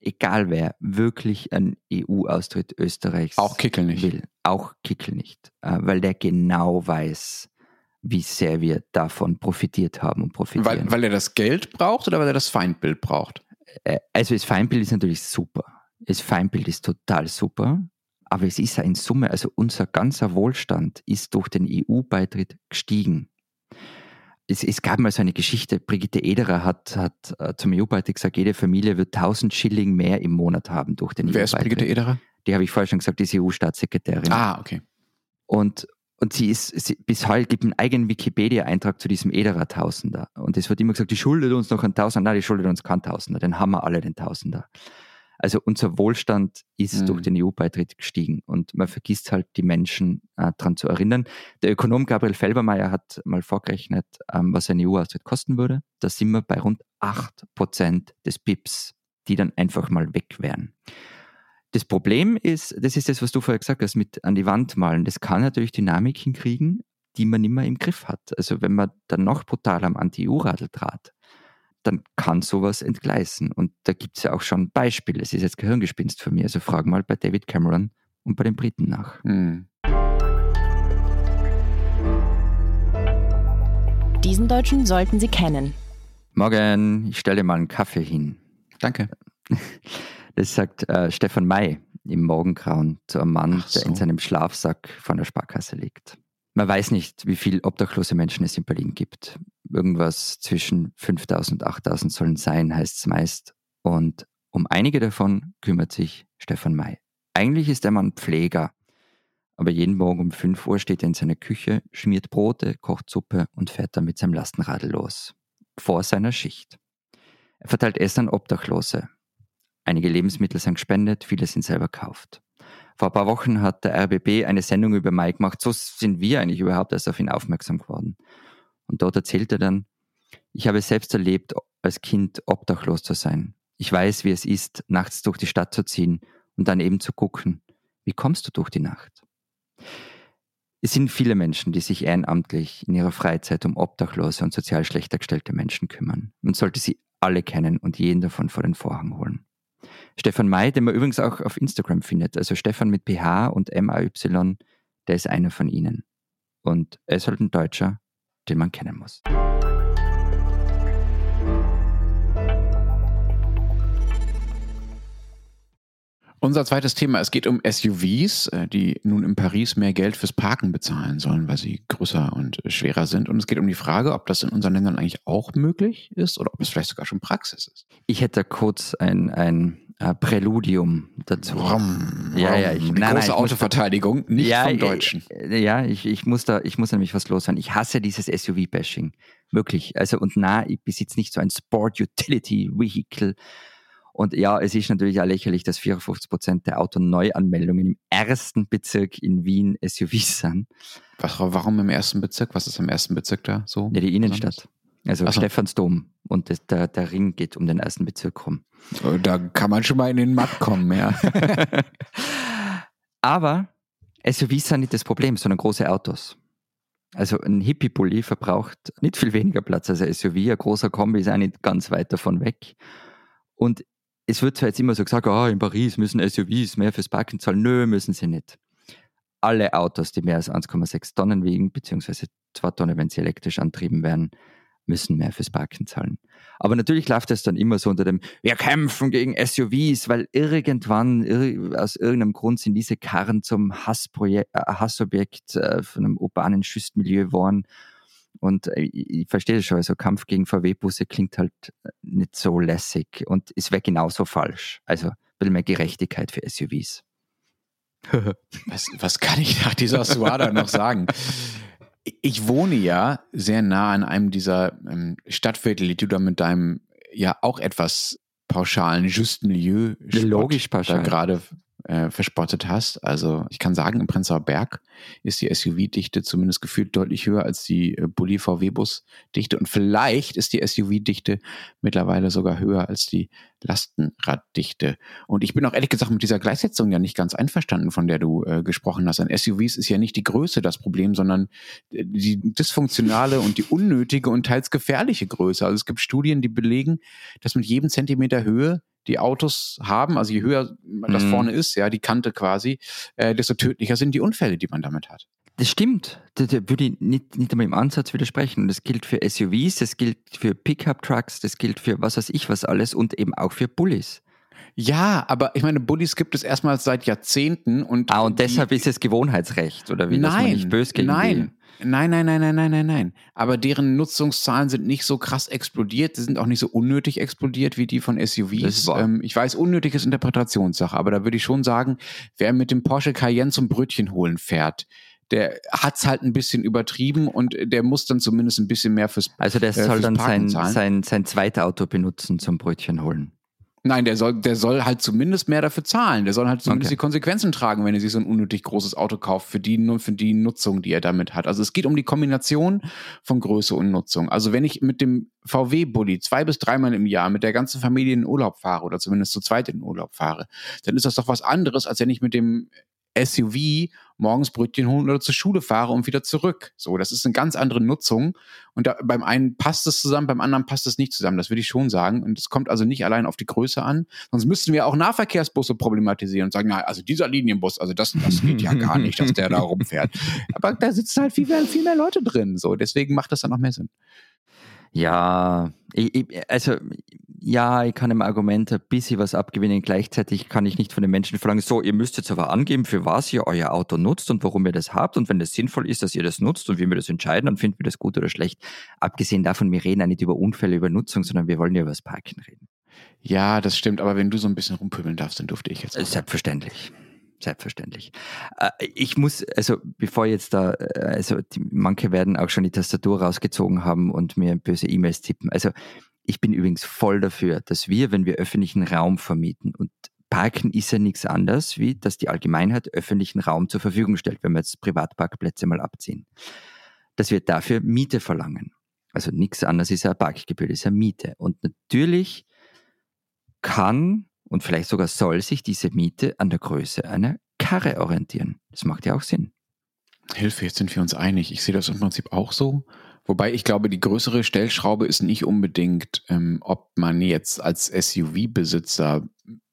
egal wer, wirklich einen EU-Austritt Österreichs auch Kickel nicht. will. Auch Kickel nicht, äh, weil der genau weiß, wie sehr wir davon profitiert haben und profitieren. Weil, weil er das Geld braucht oder weil er das Feindbild braucht? Äh, also das Feindbild ist natürlich super. Das Feindbild ist total super. Aber es ist ja in Summe, also unser ganzer Wohlstand ist durch den EU-Beitritt gestiegen. Es, es, gab mal so eine Geschichte, Brigitte Ederer hat, hat äh, zum EU-Beitritt gesagt, jede Familie wird 1000 Schilling mehr im Monat haben durch den EU-Beitritt. Wer ist Brigitte Ederer? Die habe ich vorher schon gesagt, die ist EU-Staatssekretärin. Ah, okay. Und, und sie ist, sie, bis heute gibt einen eigenen Wikipedia-Eintrag zu diesem Ederer Tausender. Und es wird immer gesagt, die schuldet uns noch einen Tausender. Nein, die schuldet uns keinen Tausender. Den haben wir alle, den Tausender. Also unser Wohlstand ist mhm. durch den EU-Beitritt gestiegen und man vergisst halt die Menschen äh, daran zu erinnern. Der Ökonom Gabriel Felbermeier hat mal vorgerechnet, ähm, was ein EU-Austritt kosten würde. Da sind wir bei rund 8% des BIPs, die dann einfach mal weg wären. Das Problem ist, das ist das, was du vorher gesagt hast, mit an die Wand malen. Das kann natürlich Dynamik hinkriegen, die man nicht mehr im Griff hat. Also wenn man dann noch brutal am Anti-EU-Radl trat, dann kann sowas entgleisen. Und da gibt es ja auch schon Beispiele. Es ist jetzt Gehirngespinst für mich. Also frag mal bei David Cameron und bei den Briten nach. Hm. Diesen Deutschen sollten Sie kennen. Morgen, ich stelle mal einen Kaffee hin. Danke. Das sagt äh, Stefan May im Morgengrauen zu einem Mann, so. der in seinem Schlafsack von der Sparkasse liegt. Man weiß nicht, wie viele obdachlose Menschen es in Berlin gibt. Irgendwas zwischen 5000 und 8000 sollen sein, heißt es meist. Und um einige davon kümmert sich Stefan May. Eigentlich ist er Mann Pfleger, aber jeden Morgen um 5 Uhr steht er in seiner Küche, schmiert Brote, kocht Suppe und fährt dann mit seinem Lastenradl los. Vor seiner Schicht. Er verteilt Essen an Obdachlose, Einige Lebensmittel sind gespendet, viele sind selber gekauft. Vor ein paar Wochen hat der RBB eine Sendung über Mike gemacht. So sind wir eigentlich überhaupt erst auf ihn aufmerksam geworden. Und dort erzählt er dann, ich habe selbst erlebt, als Kind obdachlos zu sein. Ich weiß, wie es ist, nachts durch die Stadt zu ziehen und dann eben zu gucken, wie kommst du durch die Nacht? Es sind viele Menschen, die sich ehrenamtlich in ihrer Freizeit um obdachlose und sozial schlechter gestellte Menschen kümmern. Man sollte sie alle kennen und jeden davon vor den Vorhang holen. Stefan May, den man übrigens auch auf Instagram findet. Also Stefan mit PH und MAY, der ist einer von ihnen. Und er ist halt ein Deutscher, den man kennen muss. Unser zweites Thema, es geht um SUVs, äh, die nun in Paris mehr Geld fürs Parken bezahlen sollen, weil sie größer und schwerer sind. Und es geht um die Frage, ob das in unseren Ländern eigentlich auch möglich ist oder ob es vielleicht sogar schon Praxis ist. Ich hätte kurz ein, ein äh, Präludium dazu. Rum, ja, ja, ich, nein, große nein, Autoverteidigung, nicht ja, vom Deutschen. Äh, ja, ich, ich muss da, ich muss nämlich was loswerden. Ich hasse dieses SUV-Bashing. Wirklich. Also, und na, ich besitze nicht so ein Sport Utility Vehicle. Und ja, es ist natürlich auch lächerlich, dass 54 Prozent der Autoneuanmeldungen im ersten Bezirk in Wien SUVs sind. Was, warum im ersten Bezirk? Was ist im ersten Bezirk da so? Ja, die Innenstadt. Also so. Stephansdom und das, der, der Ring geht um den ersten Bezirk rum. Oh, da kann man schon mal in den Matt kommen, ja. Aber SUVs sind nicht das Problem, sondern große Autos. Also ein Hippie-Bully verbraucht nicht viel weniger Platz als ein SUV. Ein großer Kombi ist auch nicht ganz weit davon weg. Und es wird zwar jetzt immer so gesagt, oh, in Paris müssen SUVs mehr fürs Parken zahlen. Nö, müssen sie nicht. Alle Autos, die mehr als 1,6 Tonnen wiegen, beziehungsweise 2 Tonnen, wenn sie elektrisch antrieben werden, müssen mehr fürs Parken zahlen. Aber natürlich läuft es dann immer so unter dem, wir kämpfen gegen SUVs, weil irgendwann, aus irgendeinem Grund sind diese Karren zum äh, Hassobjekt äh, von einem urbanen Schüstmilieu geworden. Und äh, ich, verstehe das schon, also Kampf gegen VW-Busse klingt halt nicht so lässig und es wäre genauso falsch. Also ein bisschen mehr Gerechtigkeit für SUVs. was, was kann ich nach dieser Suada noch sagen? Ich wohne ja sehr nah an einem dieser ähm, Stadtviertel, die du da mit deinem ja auch etwas pauschalen Just Milieu logisch pauschal. gerade äh, verspottet hast. Also ich kann sagen, im Prenzlauer Berg ist die SUV-Dichte zumindest gefühlt deutlich höher als die äh, Bulli VW-Bus-Dichte und vielleicht ist die SUV-Dichte mittlerweile sogar höher als die Lastenraddichte. Und ich bin auch ehrlich gesagt mit dieser Gleichsetzung ja nicht ganz einverstanden, von der du äh, gesprochen hast. An SUVs ist ja nicht die Größe das Problem, sondern äh, die dysfunktionale und die unnötige und teils gefährliche Größe. Also es gibt Studien, die belegen, dass mit jedem Zentimeter Höhe die Autos haben, also je höher das mhm. vorne ist, ja, die Kante quasi, äh, desto tödlicher sind die Unfälle, die man damit hat. Das stimmt. Da, da würde ich nicht, nicht einmal im Ansatz widersprechen. Das gilt für SUVs, das gilt für Pickup-Trucks, das gilt für was weiß ich was alles und eben auch für Bullis. Ja, aber ich meine, Bullies gibt es erstmals seit Jahrzehnten und. Ah, und deshalb ist es Gewohnheitsrecht, oder wie? Nein, dass man nicht böse gegen nein. Nein, nein, nein, nein, nein, nein, nein. Aber deren Nutzungszahlen sind nicht so krass explodiert, die sind auch nicht so unnötig explodiert wie die von SUVs. Ähm, ich weiß, unnötig ist Interpretationssache, aber da würde ich schon sagen, wer mit dem Porsche Cayenne zum Brötchen holen fährt, der hat's halt ein bisschen übertrieben und der muss dann zumindest ein bisschen mehr fürs Also der äh, soll dann sein, sein, sein Zweitauto benutzen zum Brötchen holen. Nein, der soll, der soll halt zumindest mehr dafür zahlen. Der soll halt zumindest okay. die Konsequenzen tragen, wenn er sich so ein unnötig großes Auto kauft für die, für die Nutzung, die er damit hat. Also es geht um die Kombination von Größe und Nutzung. Also wenn ich mit dem VW-Bulli zwei bis dreimal im Jahr mit der ganzen Familie in den Urlaub fahre oder zumindest zu zweit in den Urlaub fahre, dann ist das doch was anderes, als wenn ich mit dem SUV morgens Brötchen holen oder zur Schule fahre und wieder zurück. So, das ist eine ganz andere Nutzung. Und da, beim einen passt es zusammen, beim anderen passt es nicht zusammen. Das würde ich schon sagen. Und es kommt also nicht allein auf die Größe an. Sonst müssten wir auch Nahverkehrsbusse problematisieren und sagen, na, also dieser Linienbus, also das, das geht ja gar nicht, dass der da rumfährt. Aber da sitzen halt viel mehr, viel mehr Leute drin. So, deswegen macht das dann noch mehr Sinn. Ja, ich, ich, also ja, ich kann im Argument ein bisschen was abgewinnen. Gleichzeitig kann ich nicht von den Menschen verlangen, so, ihr müsst jetzt aber angeben, für was ihr euer Auto nutzt und warum ihr das habt. Und wenn das sinnvoll ist, dass ihr das nutzt und wie wir das entscheiden, dann finden wir das gut oder schlecht. Abgesehen davon, wir reden ja nicht über Unfälle, über Nutzung, sondern wir wollen ja über das Parken reden. Ja, das stimmt. Aber wenn du so ein bisschen rumpöbeln darfst, dann durfte ich jetzt. Mal. Selbstverständlich. Selbstverständlich. Äh, ich muss, also bevor jetzt da, äh, also die, manche werden auch schon die Tastatur rausgezogen haben und mir böse E-Mails tippen. Also ich bin übrigens voll dafür, dass wir, wenn wir öffentlichen Raum vermieten und Parken ist ja nichts anderes, wie dass die Allgemeinheit öffentlichen Raum zur Verfügung stellt, wenn wir jetzt Privatparkplätze mal abziehen, dass wir dafür Miete verlangen. Also nichts anderes ist ja Parkgebühr, ist ja Miete. Und natürlich kann und vielleicht sogar soll sich diese Miete an der Größe einer Karre orientieren. Das macht ja auch Sinn. Hilfe, jetzt sind wir uns einig. Ich sehe das im Prinzip auch so. Wobei ich glaube, die größere Stellschraube ist nicht unbedingt, ähm, ob man jetzt als SUV-Besitzer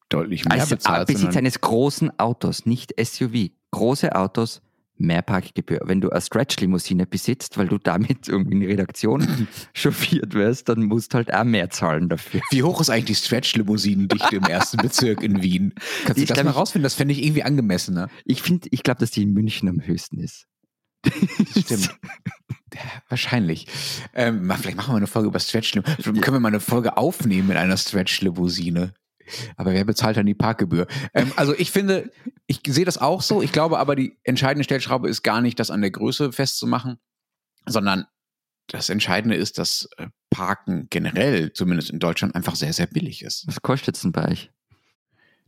deutlich mehr als bezahlt. Besitz eines großen Autos, nicht SUV. Große Autos mehr Parkgebühr. Wenn du eine Stretch-Limousine besitzt, weil du damit irgendwie in die Redaktion chauffiert wirst, dann musst halt auch mehr zahlen dafür. Wie hoch ist eigentlich die Stretch-Limousinen-Dichte im ersten Bezirk in Wien? Kannst du ich das mal rausfinden? Das fände ich irgendwie angemessener. Ich finde, ich glaube, dass die in München am höchsten ist. Stimmt. Ja, wahrscheinlich. Ähm, vielleicht machen wir eine Folge über Stretch-Limousine. Können wir mal eine Folge aufnehmen mit einer Stretch-Limousine? Aber wer bezahlt dann die Parkgebühr? Ähm, also ich finde, ich sehe das auch so. Ich glaube aber, die entscheidende Stellschraube ist gar nicht, das an der Größe festzumachen, sondern das Entscheidende ist, dass äh, Parken generell, zumindest in Deutschland, einfach sehr, sehr billig ist. Was kostet es denn bei euch?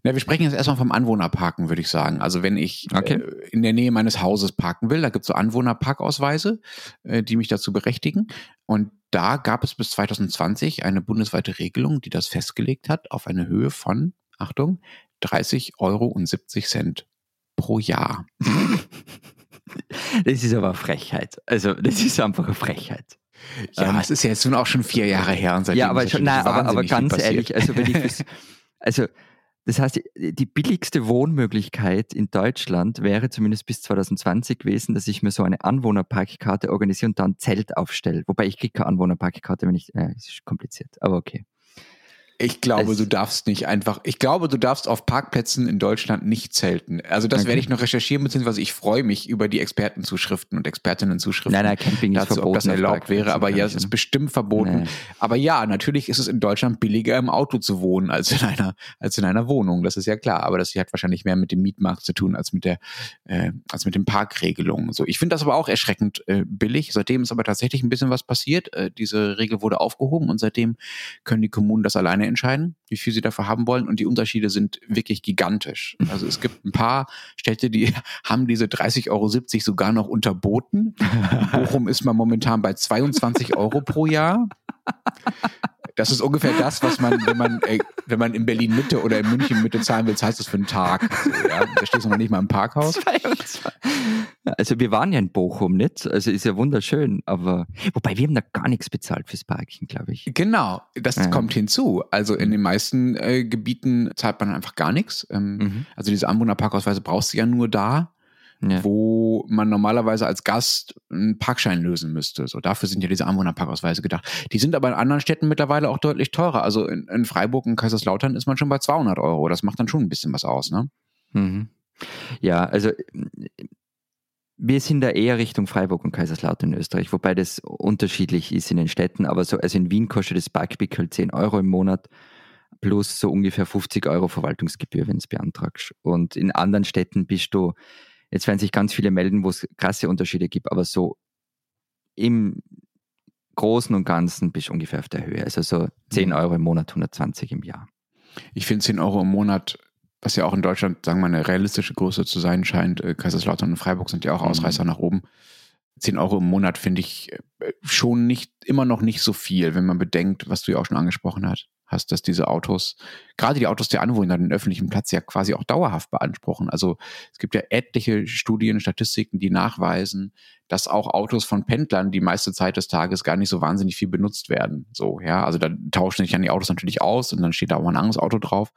Na, wir sprechen jetzt erstmal vom Anwohnerparken, würde ich sagen. Also wenn ich okay. äh, in der Nähe meines Hauses parken will, da gibt es so Anwohnerparkausweise, äh, die mich dazu berechtigen. Und da gab es bis 2020 eine bundesweite Regelung, die das festgelegt hat auf eine Höhe von, Achtung, 30 Euro und 70 Cent pro Jahr. Das ist aber Frechheit. Also, das ist einfach eine Frechheit. Ja, ähm, es ist ja jetzt nun auch schon vier Jahre her und seitdem Ja, aber, schon, nein, aber, aber ganz ehrlich, also wenn ich das, also das heißt, die billigste Wohnmöglichkeit in Deutschland wäre zumindest bis 2020 gewesen, dass ich mir so eine Anwohnerparkkarte organisiere und dann ein Zelt aufstelle. Wobei ich kriege keine Anwohnerparkkarte, wenn ich, äh, ist kompliziert, aber okay. Ich glaube, du darfst nicht einfach, ich glaube, du darfst auf Parkplätzen in Deutschland nicht zelten. Also das okay. werde ich noch recherchieren, beziehungsweise ich freue mich über die Expertenzuschriften und Expertinnenzuschriften. Nein, nein, Camping dazu, ist verboten. Ob das erlaubt wäre, aber ja, es ist bestimmt verboten. Nee. Aber ja, natürlich ist es in Deutschland billiger im Auto zu wohnen als in einer, als in einer Wohnung. Das ist ja klar. Aber das hat wahrscheinlich mehr mit dem Mietmarkt zu tun als mit der, äh, als mit den Parkregelungen. So, ich finde das aber auch erschreckend äh, billig. Seitdem ist aber tatsächlich ein bisschen was passiert. Äh, diese Regel wurde aufgehoben und seitdem können die Kommunen das alleine entscheiden, wie viel sie dafür haben wollen. Und die Unterschiede sind wirklich gigantisch. Also es gibt ein paar Städte, die haben diese 30,70 Euro sogar noch unterboten. Bochum ist man momentan bei 22 Euro pro Jahr. Das ist ungefähr das, was man, wenn man, äh, wenn man in Berlin Mitte oder in München Mitte zahlen will, zahlt das für einen Tag. So, ja? Da stehst du noch nicht mal im Parkhaus. Also wir waren ja in Bochum nicht, also ist ja wunderschön, aber wobei wir haben da gar nichts bezahlt fürs Parken, glaube ich. Genau, das ja. kommt hinzu. Also in den meisten äh, Gebieten zahlt man einfach gar nichts. Ähm, mhm. Also diese Anwohnerparkausweise brauchst du ja nur da ja. wo man normalerweise als Gast einen Parkschein lösen müsste. So dafür sind ja diese Anwohnerparkausweise gedacht. Die sind aber in anderen Städten mittlerweile auch deutlich teurer. Also in, in Freiburg und Kaiserslautern ist man schon bei 200 Euro. Das macht dann schon ein bisschen was aus, ne? Mhm. Ja, also wir sind da eher Richtung Freiburg und Kaiserslautern in Österreich, wobei das unterschiedlich ist in den Städten. Aber so, also in Wien kostet das Parkpickel 10 Euro im Monat plus so ungefähr 50 Euro Verwaltungsgebühr, wenn es beantragst. Und in anderen Städten bist du Jetzt werden sich ganz viele melden, wo es krasse Unterschiede gibt, aber so im Großen und Ganzen bist du ungefähr auf der Höhe. Also so 10 mhm. Euro im Monat, 120 im Jahr. Ich finde 10 Euro im Monat, was ja auch in Deutschland, sagen wir mal, eine realistische Größe zu sein scheint. Äh, Kaiserslautern und Freiburg sind ja auch mhm. Ausreißer mhm. nach oben. 10 Euro im Monat finde ich äh, schon nicht, immer noch nicht so viel, wenn man bedenkt, was du ja auch schon angesprochen hast hast, dass diese Autos, gerade die Autos der Anwohner, den öffentlichen Platz ja quasi auch dauerhaft beanspruchen. Also es gibt ja etliche Studien, Statistiken, die nachweisen, dass auch Autos von Pendlern die meiste Zeit des Tages gar nicht so wahnsinnig viel benutzt werden. So, ja, also da tauschen sich dann die Autos natürlich aus und dann steht da auch mal ein anderes Auto drauf.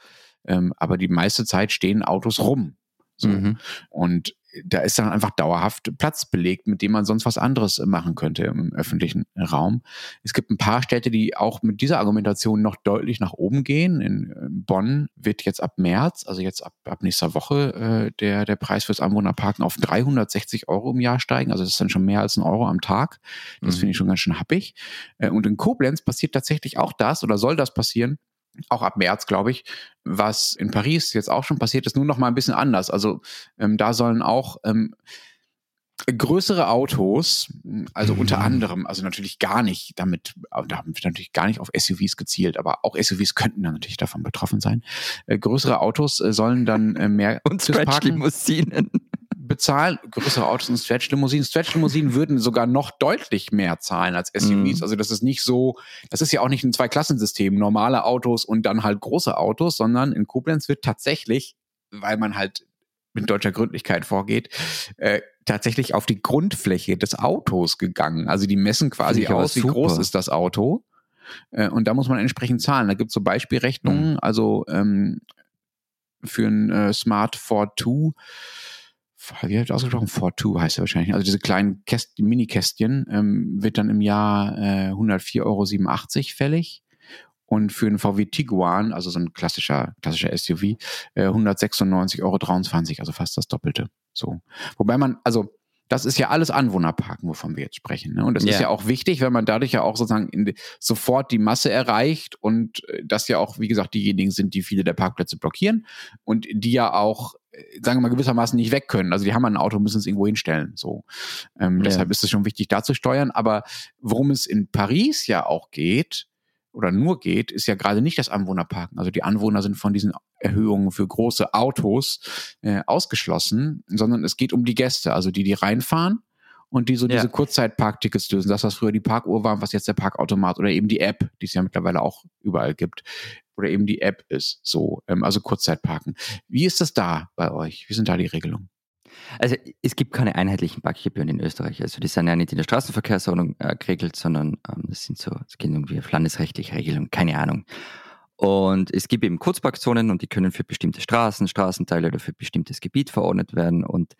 Ähm, aber die meiste Zeit stehen Autos rum. So. Mhm. Und da ist dann einfach dauerhaft Platz belegt, mit dem man sonst was anderes machen könnte im öffentlichen Raum. Es gibt ein paar Städte, die auch mit dieser Argumentation noch deutlich nach oben gehen. In Bonn wird jetzt ab März, also jetzt ab, ab nächster Woche, äh, der, der Preis fürs Anwohnerparken auf 360 Euro im Jahr steigen. Also das ist dann schon mehr als ein Euro am Tag. Das mhm. finde ich schon ganz schön happig. Äh, und in Koblenz passiert tatsächlich auch das oder soll das passieren, auch ab März, glaube ich, was in Paris jetzt auch schon passiert ist, nur noch mal ein bisschen anders. Also ähm, da sollen auch ähm, größere Autos, also unter mhm. anderem, also natürlich gar nicht damit, da haben wir natürlich gar nicht auf SUVs gezielt, aber auch SUVs könnten dann natürlich davon betroffen sein. Äh, größere Autos äh, sollen dann äh, mehr und Stretch-Limousinen bezahlen, größere Autos und Stretch-Limousinen. Stretch-Limousinen würden sogar noch deutlich mehr zahlen als SUVs. Mhm. Also das ist nicht so, das ist ja auch nicht ein Zweiklassensystem, normale Autos und dann halt große Autos, sondern in Koblenz wird tatsächlich, weil man halt mit deutscher Gründlichkeit vorgeht, äh, tatsächlich auf die Grundfläche des Autos gegangen. Also die messen quasi aus, wie groß ist das Auto. Äh, und da muss man entsprechend zahlen. Da gibt es so Beispielrechnungen, mhm. also ähm, für ein äh, Smart Ford 2 wie habt ihr ausgesprochen? 4.2 heißt er wahrscheinlich. Also diese kleinen Käst Mini-Kästchen ähm, wird dann im Jahr äh, 104,87 Euro fällig. Und für einen VW Tiguan, also so ein klassischer, klassischer SUV, äh, 196,23 Euro, also fast das Doppelte. So. Wobei man, also das ist ja alles Anwohnerparken, wovon wir jetzt sprechen. Ne? Und das yeah. ist ja auch wichtig, weil man dadurch ja auch sozusagen die, sofort die Masse erreicht und äh, das ja auch, wie gesagt, diejenigen sind, die viele der Parkplätze blockieren und die ja auch sagen wir mal, gewissermaßen nicht weg können. Also die haben ein Auto, müssen es irgendwo hinstellen. So. Ähm, ja. Deshalb ist es schon wichtig, da zu steuern. Aber worum es in Paris ja auch geht, oder nur geht, ist ja gerade nicht das Anwohnerparken. Also die Anwohner sind von diesen Erhöhungen für große Autos äh, ausgeschlossen, sondern es geht um die Gäste, also die, die reinfahren und die so ja. diese Kurzzeitparktickets lösen. Das, was früher die Parkuhr war, was jetzt der Parkautomat oder eben die App, die es ja mittlerweile auch überall gibt oder eben die App ist. So, ähm, also Kurzzeitparken. Wie ist das da bei euch? Wie sind da die Regelungen? Also es gibt keine einheitlichen Parkgebühren in Österreich. Also die sind ja nicht in der Straßenverkehrsordnung äh, geregelt, sondern ähm, das sind so, es geht irgendwie auf landesrechtliche Regelungen, keine Ahnung. Und es gibt eben Kurzparkzonen und die können für bestimmte Straßen, Straßenteile oder für bestimmtes Gebiet verordnet werden. Und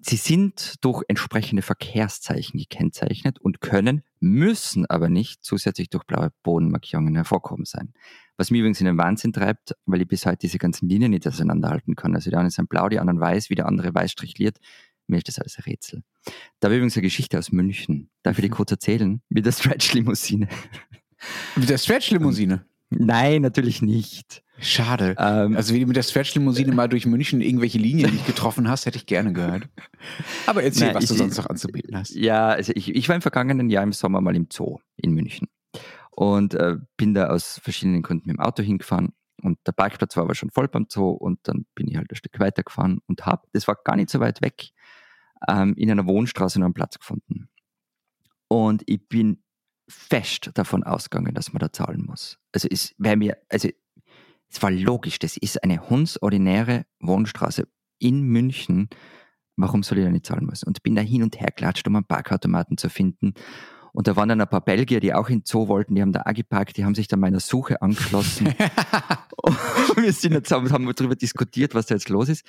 Sie sind durch entsprechende Verkehrszeichen gekennzeichnet und können, müssen aber nicht zusätzlich durch blaue Bodenmarkierungen hervorkommen sein. Was mir übrigens in den Wahnsinn treibt, weil ich bis heute diese ganzen Linien nicht auseinanderhalten kann. Also die einen sind blau, die anderen weiß, wie der andere weiß strichliert. Mir ist das alles ein Rätsel. Da habe ich übrigens eine Geschichte aus München. Darf ich die mhm. kurz erzählen? Mit der Stretch-Limousine. Mit der Stretch-Limousine? Nein, natürlich nicht. Schade. Ähm, also wie du mit der Stretch-Limousine mal durch München irgendwelche Linien nicht getroffen hast, hätte ich gerne gehört. Aber erzähl, Nein, was ich, du sonst noch anzubieten hast. Ja, also ich, ich war im vergangenen Jahr im Sommer mal im Zoo in München. Und äh, bin da aus verschiedenen Gründen mit dem Auto hingefahren. Und der Parkplatz war aber schon voll beim Zoo und dann bin ich halt ein Stück weitergefahren und habe, das war gar nicht so weit weg, ähm, in einer Wohnstraße noch einen Platz gefunden. Und ich bin fest davon ausgegangen, dass man da zahlen muss. Also es wäre mir, also es war logisch, das ist eine hundsordinäre Wohnstraße in München. Warum soll ich da nicht zahlen müssen? Und bin da hin und her klatscht, um einen Parkautomaten zu finden. Und da waren dann ein paar Belgier, die auch in Zoo wollten, die haben da auch geparkt, die haben sich dann meiner Suche angeschlossen. wir sind jetzt, haben darüber diskutiert, was da jetzt los ist.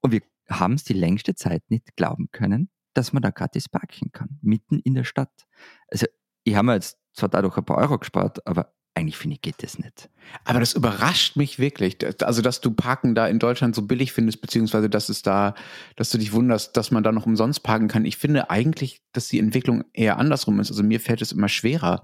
Und wir haben es die längste Zeit nicht glauben können, dass man da gratis parken kann, mitten in der Stadt. Also ich habe mir jetzt zwar dadurch ein paar Euro gespart, aber eigentlich finde ich, geht das nicht. Aber das überrascht mich wirklich. Also, dass du Parken da in Deutschland so billig findest, beziehungsweise dass es da, dass du dich wunderst, dass man da noch umsonst parken kann. Ich finde eigentlich, dass die Entwicklung eher andersrum ist. Also mir fällt es immer schwerer,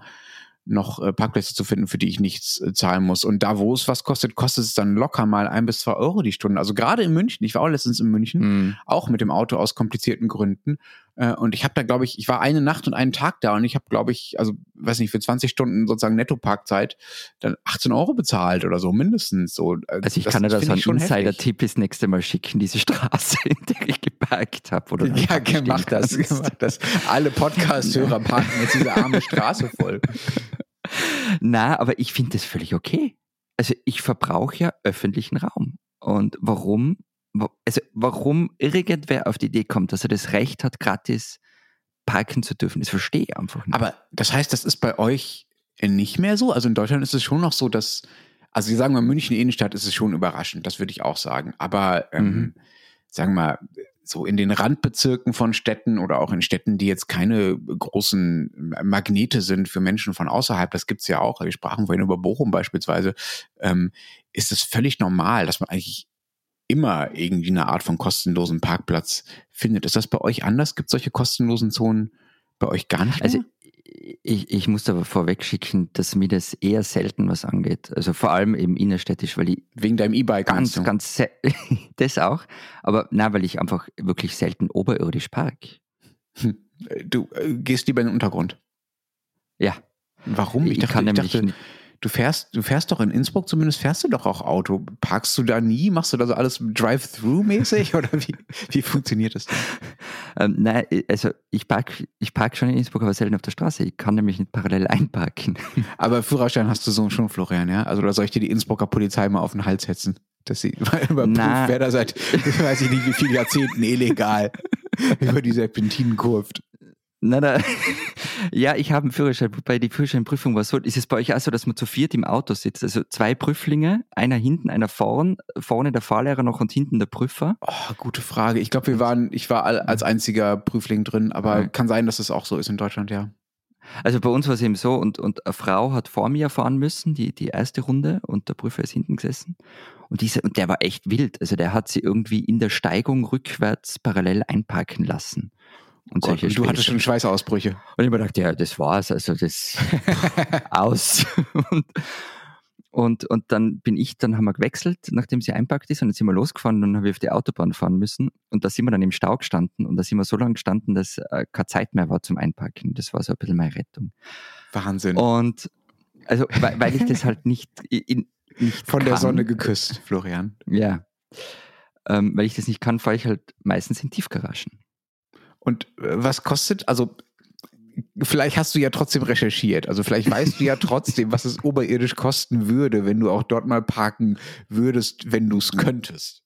noch äh, Parkplätze zu finden, für die ich nichts äh, zahlen muss. Und da, wo es was kostet, kostet es dann locker mal ein bis zwei Euro die Stunde. Also gerade in München, ich war auch letztens in München, mm. auch mit dem Auto aus komplizierten Gründen. Äh, und ich habe da, glaube ich, ich war eine Nacht und einen Tag da und ich habe, glaube ich, also weiß nicht, für 20 Stunden sozusagen Netto-Parkzeit dann 18 Euro bezahlt oder so, mindestens. So. Äh, also ich das, kann dir das so ein Insider-Tipp das nächste Mal schicken, diese Straße, in der ich geparkt habe. Ja, mach das, mach das. Alle Podcast-Hörer parken jetzt diese arme Straße voll. Na, aber ich finde das völlig okay. Also ich verbrauche ja öffentlichen Raum. Und warum also warum irgendwer auf die Idee kommt, dass er das Recht hat, gratis parken zu dürfen, das verstehe ich einfach nicht. Aber das heißt, das ist bei euch nicht mehr so? Also in Deutschland ist es schon noch so, dass, also Sie sagen mal, München Innenstadt ist es schon überraschend, das würde ich auch sagen. Aber ähm, mhm. sagen wir mal, so in den Randbezirken von Städten oder auch in Städten, die jetzt keine großen Magnete sind für Menschen von außerhalb, das gibt's ja auch, wir sprachen vorhin über Bochum beispielsweise, ähm, ist es völlig normal, dass man eigentlich immer irgendwie eine Art von kostenlosen Parkplatz findet. Ist das bei euch anders? Gibt es solche kostenlosen Zonen bei euch gar nicht also, mehr? Also ich, ich muss aber vorweg schicken, dass mir das eher selten was angeht. Also vor allem eben innerstädtisch, weil ich. Wegen deinem E-Bike ganz, ganz das auch. Aber na, weil ich einfach wirklich selten oberirdisch park. Hm. Du äh, gehst lieber in den Untergrund. Ja. Warum? Ich, ich dachte, kann ich dachte, nicht Du fährst, du fährst doch in Innsbruck zumindest, fährst du doch auch Auto. Parkst du da nie? Machst du da so alles Drive-Through-mäßig oder wie, wie funktioniert das? Ähm, nein, also ich park, ich park schon in Innsbruck, aber selten auf der Straße. Ich kann nämlich nicht parallel einparken. Aber Führerschein hast du so schon, Florian, ja? Also da soll ich dir die Innsbrucker Polizei mal auf den Hals hetzen? Dass sie überprüft, wer da seit, weiß ich nicht, wie viele Jahrzehnten illegal über die Serpentinen kurft. Nein, nein. Ja, ich habe einen Führerschein, wobei die Führerscheinprüfung war so, ist es bei euch auch so, dass man zu viert im Auto sitzt? Also zwei Prüflinge, einer hinten, einer vorn, vorne der Fahrlehrer noch und hinten der Prüfer? Oh, gute Frage. Ich glaube, wir waren, ich war als einziger Prüfling drin, aber ja. kann sein, dass es auch so ist in Deutschland, ja. Also bei uns war es eben so, und, und eine Frau hat vor mir fahren müssen, die, die erste Runde, und der Prüfer ist hinten gesessen. Und, diese, und der war echt wild. Also der hat sie irgendwie in der Steigung rückwärts parallel einparken lassen. Und Gott, solche und du hattest schon Schweißausbrüche. Und ich mir gedacht, ja, das war's, also das aus. und, und, und dann bin ich, dann haben wir gewechselt, nachdem sie einpackt ist, und dann sind wir losgefahren und dann haben wir auf die Autobahn fahren müssen. Und da sind wir dann im Stau gestanden und da sind wir so lange gestanden, dass äh, keine Zeit mehr war zum Einpacken. Das war so ein bisschen meine Rettung. Wahnsinn. Und also, weil, weil ich das halt nicht, in, nicht von kann. der Sonne geküsst, Florian. Ja. Ähm, weil ich das nicht kann, fahre ich halt meistens in Tiefgaragen. Und äh, was kostet, also vielleicht hast du ja trotzdem recherchiert. Also vielleicht weißt du ja trotzdem, was es oberirdisch kosten würde, wenn du auch dort mal parken würdest, wenn du es könntest.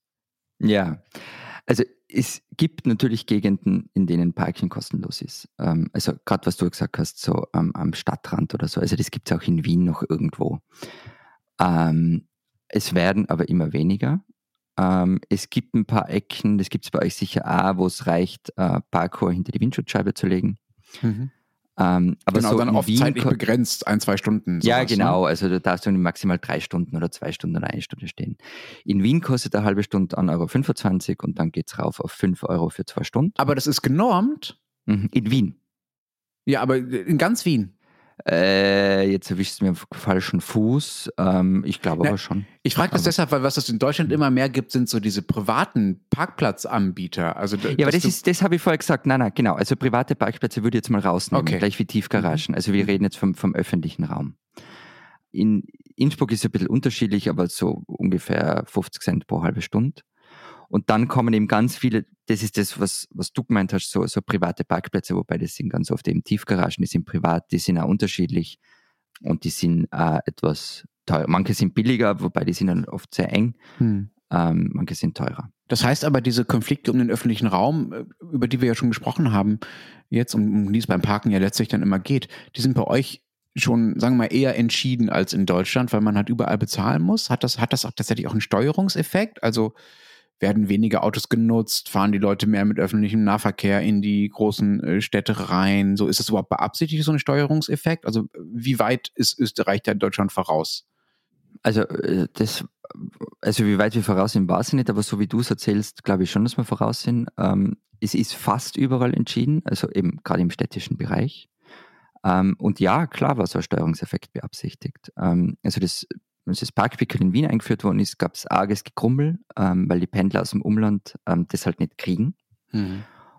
Ja, also es gibt natürlich Gegenden, in denen Parken kostenlos ist. Ähm, also gerade was du gesagt hast, so am Stadtrand oder so. Also das gibt es auch in Wien noch irgendwo. Ähm, es werden aber immer weniger. Ähm, es gibt ein paar Ecken, das gibt es bei euch sicher auch, wo es reicht, äh, Parkour hinter die Windschutzscheibe zu legen. Mhm. Ähm, aber genau, so dann oft Wien zeitlich begrenzt, ein, zwei Stunden. Sowas, ja, ne? genau. Ne? Also da darfst du maximal drei Stunden oder zwei Stunden oder eine Stunde stehen. In Wien kostet eine halbe Stunde 1,25 Euro und dann geht es rauf auf 5 Euro für zwei Stunden. Aber das ist genormt? Mhm, in Wien. Ja, aber in ganz Wien. Äh, jetzt erwischst du mir falschen Fuß. Ähm, ich glaube Na, aber schon. Ich frage das Aber- deshalb, weil was es in Deutschland immer mehr gibt, sind so diese privaten Parkplatzanbieter. Also, Ja, aber das, ist, das habe ich vorher gesagt. Nein, nein, genau. Also private Parkplätze würde ich jetzt mal rausnehmen, Okay. gleich wie Tiefgaragen. Also wir reden jetzt vom, vom öffentlichen Raum. In Innsbruck ist es ein bisschen unterschiedlich, aber so ungefähr 50 Cent pro halbe Stunde. Und dann kommen eben ganz viele, das ist das, was, was du gemeint hast, so, so private Parkplätze, wobei das sind ganz oft eben Tiefgaragen, die sind privat, die sind auch unterschiedlich und die sind äh, etwas teuer. Manche sind billiger, wobei die sind dann oft sehr eng, Hm. ähm, manche sind teurer. Das heißt aber, diese Konflikte um den öffentlichen Raum, äh, über die wir ja schon gesprochen haben, jetzt, um, um die es beim Parken ja letztlich dann immer geht, die sind bei euch schon, sagen wir mal, eher entschieden als in Deutschland, weil man halt überall bezahlen muss. Hat das, hat das auch tatsächlich auch einen Steuerungseffekt? Also werden weniger Autos genutzt, fahren die Leute mehr mit öffentlichem Nahverkehr in die großen äh, Städte rein? So ist das überhaupt beabsichtigt, so ein Steuerungseffekt? Also wie weit ist Österreich da Deutschland voraus? Also, äh, das, also wie weit wir voraus sind, weiß ich nicht, aber so wie du es erzählst, glaube ich schon, dass wir voraus sind. Ähm, es ist fast überall entschieden, also eben gerade im städtischen Bereich. Ähm, und ja, klar war so ein Steuerungseffekt beabsichtigt. Ähm, also das, als das Parkpickel in Wien eingeführt worden ist, gab es arges Gekrummel, ähm, weil die Pendler aus dem Umland ähm, das halt nicht kriegen.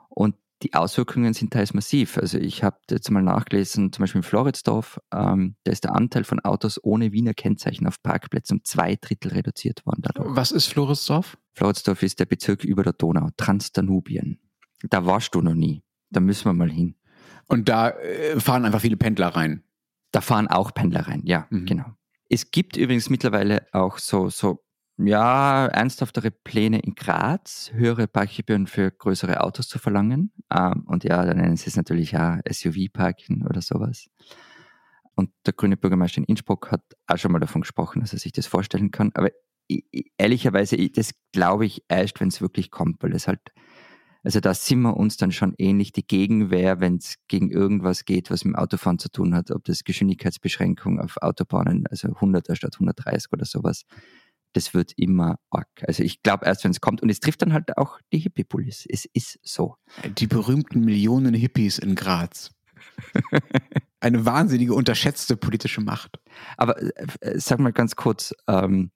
Und die Auswirkungen sind teils massiv. Also ich habe jetzt mal nachgelesen, zum Beispiel in Floridsdorf, ähm, da ist der Anteil von Autos ohne Wiener Kennzeichen auf Parkplätzen um zwei Drittel reduziert worden dadurch. Was ist Floridsdorf? Floridsdorf ist der Bezirk über der Donau, Transdanubien. Da warst du noch nie. Da müssen wir mal hin. Und da äh, fahren einfach viele Pendler rein. Da fahren auch Pendler rein, ja, Mhm. genau. Es gibt übrigens mittlerweile auch so, so, ja, ernsthaftere Pläne in Graz, höhere Parkgebühren für größere Autos zu verlangen. Ähm, und ja, da nennen sie es natürlich ja SUV-Parken oder sowas. Und der grüne Bürgermeister in Innsbruck hat auch schon mal davon gesprochen, dass er sich das vorstellen kann. Aber ich, ich, ehrlicherweise, ich, das glaube ich erst, wenn es wirklich kommt, weil es halt, also da sind wir uns dann schon ähnlich die Gegenwehr, wenn es gegen irgendwas geht, was mit Autofahren zu tun hat, ob das Geschwindigkeitsbeschränkung auf Autobahnen, also 100er statt 130 oder sowas, das wird immer arg. Also ich glaube erst, wenn es kommt und es trifft dann halt auch die Hippie-Pullis. Es ist so. Die berühmten Millionen Hippies in Graz. Eine wahnsinnige, unterschätzte politische Macht. Aber äh, äh, sag mal ganz kurz, ähm,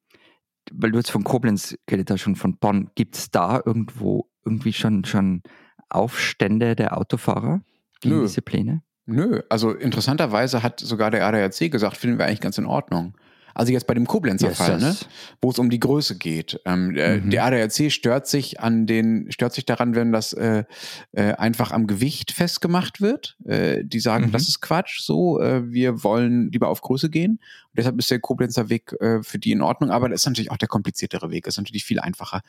weil du jetzt von Koblenz geredet hast, schon von Bonn, gibt es da irgendwo irgendwie schon, schon Aufstände der Autofahrer gegen Nö. diese Pläne? Nö, also interessanterweise hat sogar der ADAC gesagt, finden wir eigentlich ganz in Ordnung. Also jetzt bei dem Koblenzer Yes, Fall, ne? wo es um die Größe geht. Ähm, äh, Mhm. Der ADAC stört sich an den, stört sich daran, wenn das äh, äh, einfach am Gewicht festgemacht wird. Äh, die sagen, Mhm. das ist Quatsch, so, äh, wir wollen lieber auf Größe gehen. Und deshalb ist der Koblenzer Weg äh, für die in Ordnung, aber das ist natürlich auch der kompliziertere Weg. Das ist natürlich viel einfacher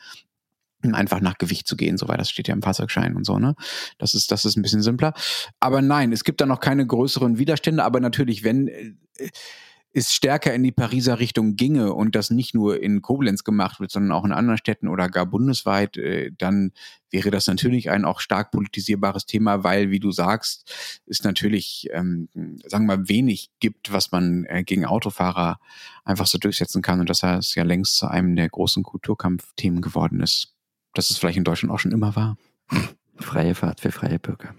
einfach nach Gewicht zu gehen, so weil das steht ja im Fahrzeugschein und so, ne? Das ist, das ist ein bisschen simpler. Aber nein, es gibt da noch keine größeren Widerstände, aber natürlich, wenn äh, es stärker in die Pariser Richtung ginge und das nicht nur in Koblenz gemacht wird, sondern auch in anderen Städten oder gar bundesweit, äh, dann wäre das natürlich ein auch stark politisierbares Thema, weil, wie du sagst, es natürlich, ähm, sagen wir mal, wenig gibt, was man äh, gegen Autofahrer einfach so durchsetzen kann und dass es ja längst zu einem der großen Kulturkampfthemen geworden ist. Dass es vielleicht in Deutschland auch schon immer war. Freie Fahrt für freie Bürger.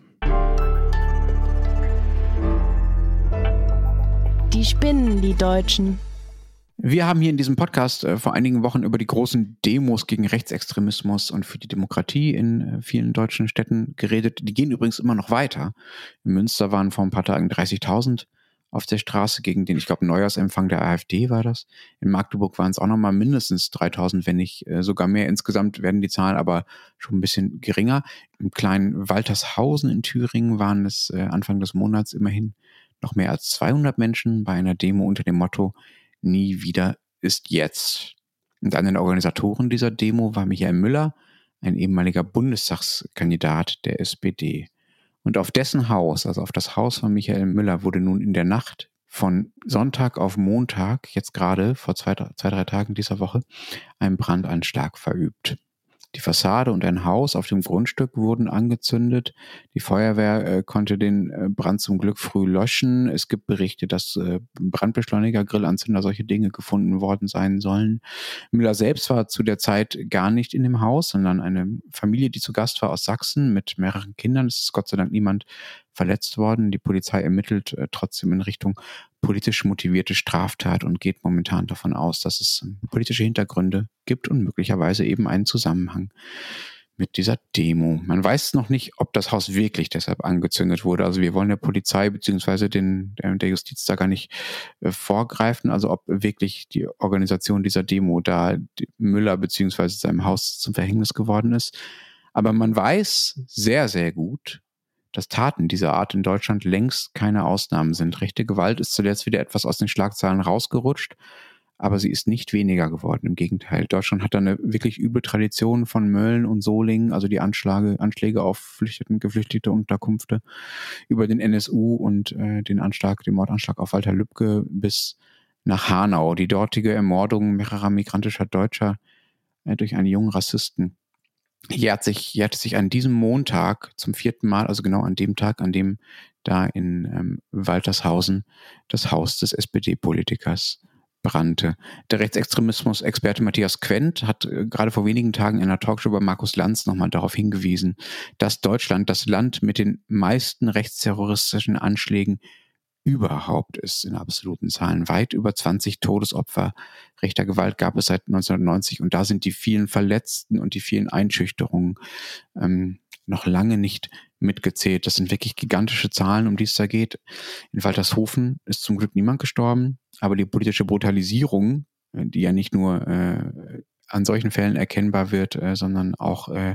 Die spinnen, die Deutschen. Wir haben hier in diesem Podcast äh, vor einigen Wochen über die großen Demos gegen Rechtsextremismus und für die Demokratie in äh, vielen deutschen Städten geredet. Die gehen übrigens immer noch weiter. In Münster waren vor ein paar Tagen 30.000 auf der Straße gegen den, ich glaube, Neujahrsempfang der AfD war das. In Magdeburg waren es auch nochmal mindestens 3.000, wenn nicht äh, sogar mehr. Insgesamt werden die Zahlen aber schon ein bisschen geringer. Im kleinen Waltershausen in Thüringen waren es äh, Anfang des Monats immerhin noch mehr als 200 Menschen bei einer Demo unter dem Motto Nie wieder ist jetzt. Und an den Organisatoren dieser Demo war Michael Müller, ein ehemaliger Bundestagskandidat der SPD. Und auf dessen Haus, also auf das Haus von Michael Müller, wurde nun in der Nacht von Sonntag auf Montag, jetzt gerade vor zwei, zwei drei Tagen dieser Woche, ein Brandanschlag verübt. Die Fassade und ein Haus auf dem Grundstück wurden angezündet. Die Feuerwehr äh, konnte den äh, Brand zum Glück früh löschen. Es gibt Berichte, dass äh, Brandbeschleuniger, Grillanzünder, solche Dinge gefunden worden sein sollen. Müller selbst war zu der Zeit gar nicht in dem Haus, sondern eine Familie, die zu Gast war aus Sachsen mit mehreren Kindern. Es ist Gott sei Dank niemand verletzt worden. Die Polizei ermittelt äh, trotzdem in Richtung politisch motivierte Straftat und geht momentan davon aus, dass es politische Hintergründe gibt und möglicherweise eben einen Zusammenhang mit dieser Demo. Man weiß noch nicht, ob das Haus wirklich deshalb angezündet wurde. Also wir wollen der Polizei beziehungsweise der Justiz da gar nicht äh, vorgreifen. Also ob wirklich die Organisation dieser Demo da Müller beziehungsweise seinem Haus zum Verhängnis geworden ist. Aber man weiß sehr, sehr gut, dass Taten dieser Art in Deutschland längst keine Ausnahmen sind. Rechte Gewalt ist zuletzt wieder etwas aus den Schlagzeilen rausgerutscht, aber sie ist nicht weniger geworden. Im Gegenteil. Deutschland hat da eine wirklich üble Tradition von Mölln und Solingen, also die Anschläge, Anschläge auf Flüchteten, geflüchtete Unterkünfte über den NSU und äh, den Anschlag, den Mordanschlag auf Walter Lübcke bis nach Hanau. Die dortige Ermordung mehrerer migrantischer Deutscher äh, durch einen jungen Rassisten jährt sich, jährt sich an diesem Montag zum vierten Mal, also genau an dem Tag, an dem da in ähm, Waltershausen das Haus des SPD-Politikers brannte. Der Rechtsextremismus-Experte Matthias Quent hat äh, gerade vor wenigen Tagen in einer Talkshow bei Markus Lanz nochmal darauf hingewiesen, dass Deutschland das Land mit den meisten rechtsterroristischen Anschlägen überhaupt ist in absoluten Zahlen. Weit über 20 Todesopfer rechter Gewalt gab es seit 1990 und da sind die vielen Verletzten und die vielen Einschüchterungen ähm, noch lange nicht mitgezählt. Das sind wirklich gigantische Zahlen, um die es da geht. In Waltershofen ist zum Glück niemand gestorben, aber die politische Brutalisierung, äh, die ja nicht nur äh, an solchen Fällen erkennbar wird, äh, sondern auch äh,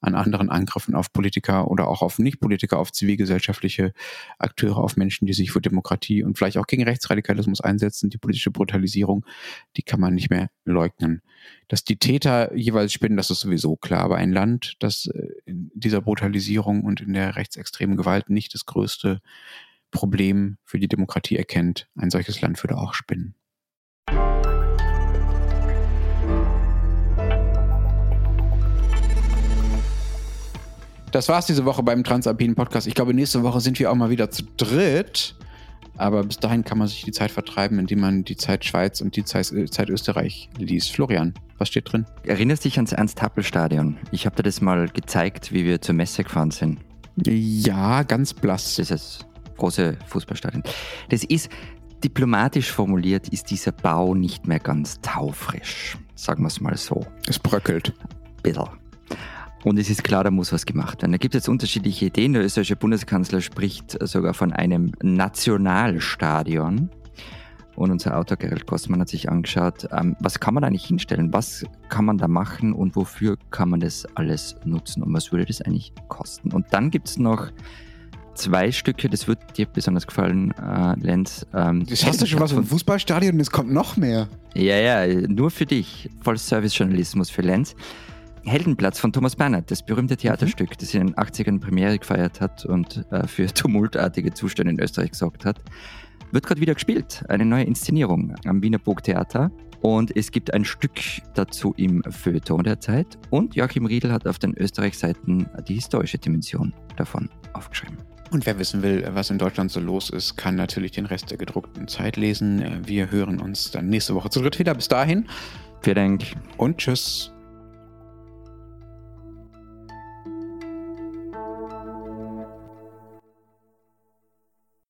an anderen Angriffen auf Politiker oder auch auf Nicht-Politiker, auf zivilgesellschaftliche Akteure, auf Menschen, die sich für Demokratie und vielleicht auch gegen Rechtsradikalismus einsetzen. Die politische Brutalisierung, die kann man nicht mehr leugnen. Dass die Täter jeweils spinnen, das ist sowieso klar. Aber ein Land, das äh, in dieser Brutalisierung und in der rechtsextremen Gewalt nicht das größte Problem für die Demokratie erkennt, ein solches Land würde auch spinnen. Das war's diese Woche beim Transalpinen Podcast. Ich glaube, nächste Woche sind wir auch mal wieder zu dritt. Aber bis dahin kann man sich die Zeit vertreiben, indem man die Zeit Schweiz und die Zeit, äh, Zeit Österreich liest. Florian, was steht drin? Erinnerst dich ans Ernst-Happel-Stadion? Ich habe dir das mal gezeigt, wie wir zur Messe gefahren sind. Ja, ganz blass. Das ist das große Fußballstadion. Das ist, diplomatisch formuliert, ist dieser Bau nicht mehr ganz taufrisch. Sagen wir es mal so. Es bröckelt. Bitte. Und es ist klar, da muss was gemacht werden. Da gibt es jetzt unterschiedliche Ideen. Der österreichische Bundeskanzler spricht sogar von einem Nationalstadion. Und unser Autor Gerald Gossmann hat sich angeschaut, ähm, was kann man da eigentlich hinstellen? Was kann man da machen und wofür kann man das alles nutzen? Und was würde das eigentlich kosten? Und dann gibt es noch zwei Stücke, das wird dir besonders gefallen, äh, Lenz. Ähm, das hast du schon was vom Fußballstadion und es kommt noch mehr. Ja, ja, nur für dich. Vollservice-Journalismus für Lenz. Heldenplatz von Thomas Bernhard, das berühmte Theaterstück, das in den 80ern Premiere gefeiert hat und äh, für tumultartige Zustände in Österreich gesorgt hat, wird gerade wieder gespielt. Eine neue Inszenierung am Wiener Burgtheater. Und es gibt ein Stück dazu im Feuilleton der Zeit. Und Joachim Riedel hat auf den Österreich-Seiten die historische Dimension davon aufgeschrieben. Und wer wissen will, was in Deutschland so los ist, kann natürlich den Rest der gedruckten Zeit lesen. Wir hören uns dann nächste Woche zu dritt wieder. Bis dahin. Vielen Dank. Und tschüss.